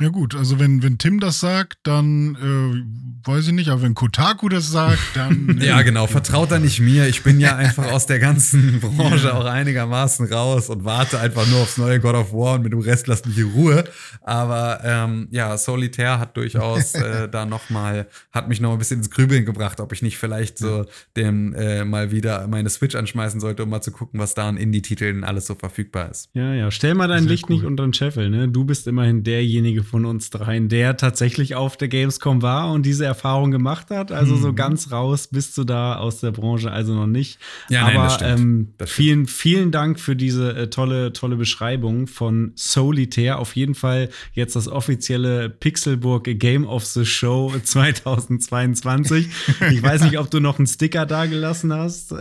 Ja gut, also wenn, wenn Tim das sagt, dann äh, weiß ich nicht, aber wenn Kotaku das sagt, dann. ja, genau, vertraut da nicht mir. Ich bin ja einfach aus der ganzen Branche auch einigermaßen raus und warte einfach nur aufs neue God of War und mit dem Rest lasst mich in Ruhe. Aber ähm, ja, Solitaire hat durchaus äh, da noch mal, hat mich noch ein bisschen ins Grübeln gebracht, ob ich nicht vielleicht so dem äh, mal wieder meine Switch anschmeißen sollte, um mal zu gucken, was da an Indie-Titeln alles so verfügbar ist. Ja, ja, stell mal dein Licht cool. nicht unter den Scheffel, ne? Du bist immerhin derjenige, derjenige von uns dreien, der tatsächlich auf der Gamescom war und diese Erfahrung gemacht hat. Also mhm. so ganz raus bist du da aus der Branche also noch nicht. Ja, Aber nein, das ähm, das vielen, vielen Dank für diese äh, tolle, tolle Beschreibung von Solitaire. Auf jeden Fall jetzt das offizielle Pixelburg Game of the Show 2022. ich weiß nicht, ob du noch einen Sticker da gelassen hast.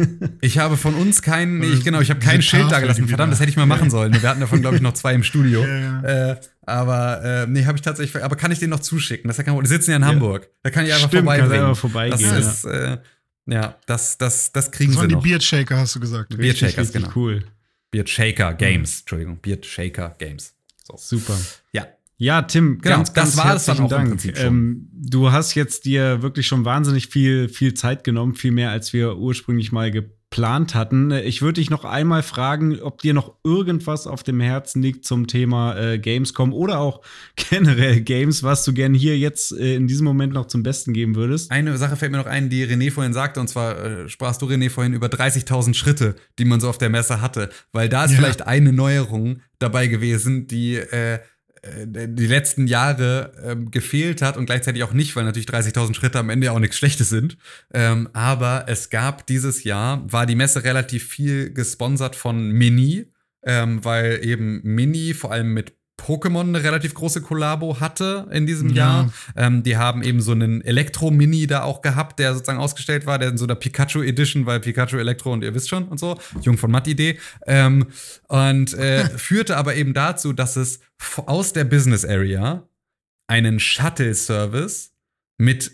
Ich habe von uns keinen, ich, genau, ich habe kein Schild da gelassen. Verdammt, das hätte ich mal machen sollen. Wir hatten davon, glaube ich, noch zwei im Studio. Ja, ja. Äh, aber äh, nee, habe ich tatsächlich. Aber kann ich den noch zuschicken? Das kann, die sitzen ja in Hamburg. Da kann ich einfach Stimmt, vorbeibringen. Einfach vorbeigehen. Das ist, äh, ja, das, das, das kriegen das sie noch. die Beard Shaker, hast du gesagt. Beard Shakers, genau. cool. Beard Shaker Games, Entschuldigung, Beard Shaker Games. So. Super. Ja, ja, Tim, genau, ganz, ganz das war es dann auch Dank. Im Prinzip schon. Ähm, du hast jetzt dir wirklich schon wahnsinnig viel, viel Zeit genommen, viel mehr als wir ursprünglich mal geplant geplant hatten. Ich würde dich noch einmal fragen, ob dir noch irgendwas auf dem Herzen liegt zum Thema äh, Gamescom oder auch generell Games, was du gerne hier jetzt äh, in diesem Moment noch zum Besten geben würdest. Eine Sache fällt mir noch ein, die René vorhin sagte, und zwar äh, sprachst du, René, vorhin über 30.000 Schritte, die man so auf der Messe hatte, weil da ist Ja. vielleicht eine Neuerung dabei gewesen, die äh, die letzten Jahre ähm, gefehlt hat und gleichzeitig auch nicht, weil natürlich 30.000 Schritte am Ende auch nichts Schlechtes sind. Ähm, aber es gab dieses Jahr, war die Messe relativ viel gesponsert von Mini, ähm, weil eben Mini vor allem mit Pokémon eine relativ große Kollabo hatte in diesem Ja. Jahr. Ähm, die haben eben so einen Elektro-Mini da auch gehabt, der sozusagen ausgestellt war, der in so einer Pikachu Edition, weil Pikachu Elektro und ihr wisst schon und so, Jung von Matt Idee. Ähm, und äh, führte aber eben dazu, dass es aus der Business Area einen Shuttle-Service mit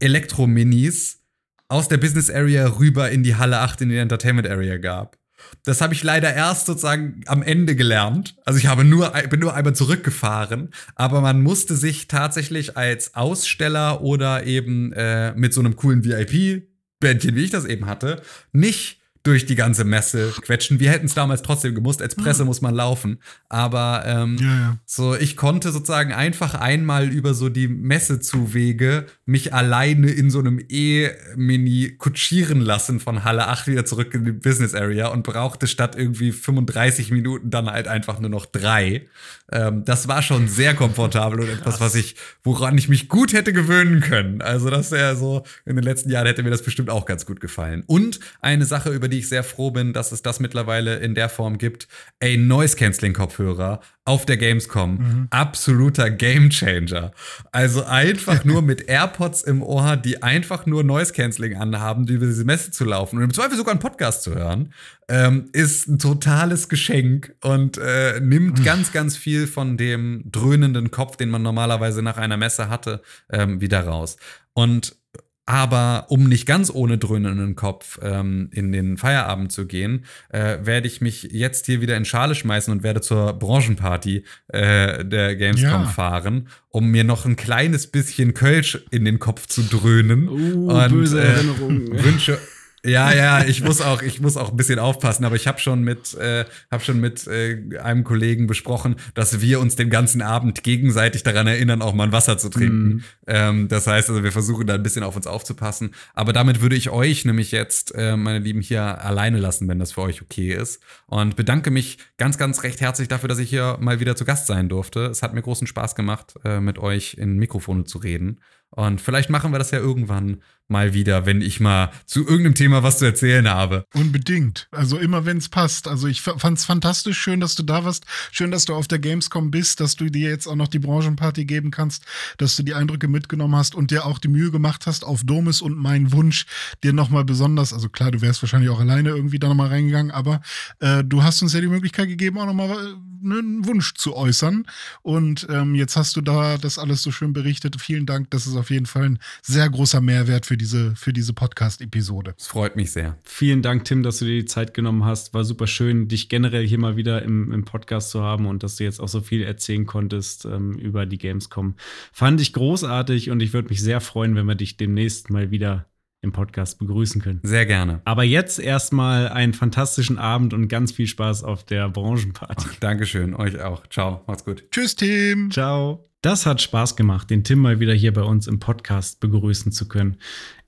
Elektro-Minis aus der Business Area rüber in die Halle 8 in die Entertainment Area gab. Das habe ich leider erst sozusagen am Ende gelernt. Also ich habe nur, bin nur einmal zurückgefahren, aber man musste sich tatsächlich als Aussteller oder eben äh, mit so einem coolen VIP-Bändchen, wie ich das eben hatte, nicht durch die ganze Messe quetschen. Wir hätten es damals trotzdem gemusst. Als Presse muss man laufen. Aber ähm, Ja, ja. so, ich konnte sozusagen einfach einmal über so die Messezuwege mich alleine in so einem E-Mini kutschieren lassen von Halle 8 wieder zurück in die Business Area und brauchte statt irgendwie 35 Minuten dann halt einfach nur noch drei. Ähm, das war schon sehr komfortabel und etwas, was ich, woran ich mich gut hätte gewöhnen können. Also, das wäre so, in den letzten Jahren hätte mir das bestimmt auch ganz gut gefallen. Und eine Sache, über die ich sehr froh bin, dass es das mittlerweile in der Form gibt, ein Noise-Canceling-Kopfhörer auf der Gamescom. Absoluter Gamechanger. Also einfach nur mit AirPods im Ohr, die einfach nur Noise-Canceling anhaben, die über diese Messe zu laufen und im Zweifel sogar einen Podcast zu hören, ähm, ist ein totales Geschenk und äh, nimmt ganz, ganz viel von dem dröhnenden Kopf, den man normalerweise nach einer Messe hatte, ähm, wieder raus. Und aber um nicht ganz ohne dröhnenden Kopf ähm, in den Feierabend zu gehen, äh, werde ich mich jetzt hier wieder in Schale schmeißen und werde zur Branchenparty äh, der Gamescom Ja. fahren, um mir noch ein kleines bisschen Kölsch in den Kopf zu dröhnen. Uh, böse Erinnerungen. Wünsche. Ja, ja, ich muss auch, ich muss auch ein bisschen aufpassen, aber ich habe schon mit, äh, habe schon mit äh, einem Kollegen besprochen, dass wir uns den ganzen Abend gegenseitig daran erinnern, auch mal ein Wasser zu trinken. Ähm, das heißt, also wir versuchen da ein bisschen auf uns aufzupassen. Aber damit würde ich euch nämlich jetzt, äh, meine Lieben, hier alleine lassen, wenn das für euch okay ist. Und bedanke mich ganz, ganz recht herzlich dafür, dass ich hier mal wieder zu Gast sein durfte. Es hat mir großen Spaß gemacht, äh, mit euch in Mikrofone zu reden. Und vielleicht machen wir das ja irgendwann mal wieder, wenn ich mal zu irgendeinem Thema was zu erzählen habe. Unbedingt. Also immer wenn es passt. Also ich fand es fantastisch, schön, dass du da warst. Schön, dass du auf der Gamescom bist, dass du dir jetzt auch noch die Branchenparty geben kannst, dass du die Eindrücke mitgenommen hast und dir auch die Mühe gemacht hast auf Domis und meinen Wunsch, dir nochmal besonders, also klar, du wärst wahrscheinlich auch alleine irgendwie da nochmal reingegangen, aber äh, du hast uns ja die Möglichkeit gegeben, auch nochmal äh, einen Wunsch zu äußern. Und ähm, jetzt hast du da das alles so schön berichtet. Vielen Dank. Das ist auf jeden Fall ein sehr großer Mehrwert für diese, für diese Podcast-Episode. Es freut mich sehr. Vielen Dank, Tim, dass du dir die Zeit genommen hast. War super schön, dich generell hier mal wieder im, im Podcast zu haben und dass du jetzt auch so viel erzählen konntest ähm, über die Gamescom. Fand ich großartig und ich würde mich sehr freuen, wenn wir dich demnächst mal wieder im Podcast begrüßen können. Sehr gerne. Aber jetzt erstmal einen fantastischen Abend und ganz viel Spaß auf der Branchenparty. Dankeschön, euch auch. Ciao, macht's gut. Tschüss, Tim. Ciao. Das hat Spaß gemacht, den Tim mal wieder hier bei uns im Podcast begrüßen zu können.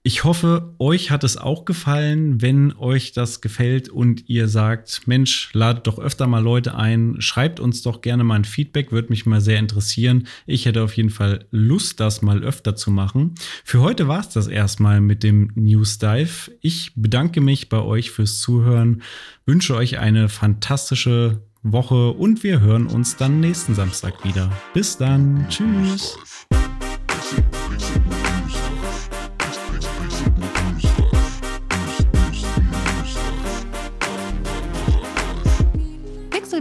Ich hoffe, euch hat es auch gefallen. Wenn euch das gefällt und ihr sagt, Mensch, ladet doch öfter mal Leute ein, schreibt uns doch gerne mal ein Feedback, würde mich mal sehr interessieren. Ich hätte auf jeden Fall Lust, das mal öfter zu machen. Für heute war es das erstmal mit dem News Dive. Ich bedanke mich bei euch fürs Zuhören, wünsche euch eine fantastische Woche und wir hören uns dann nächsten Samstag wieder. Bis dann. Tschüss.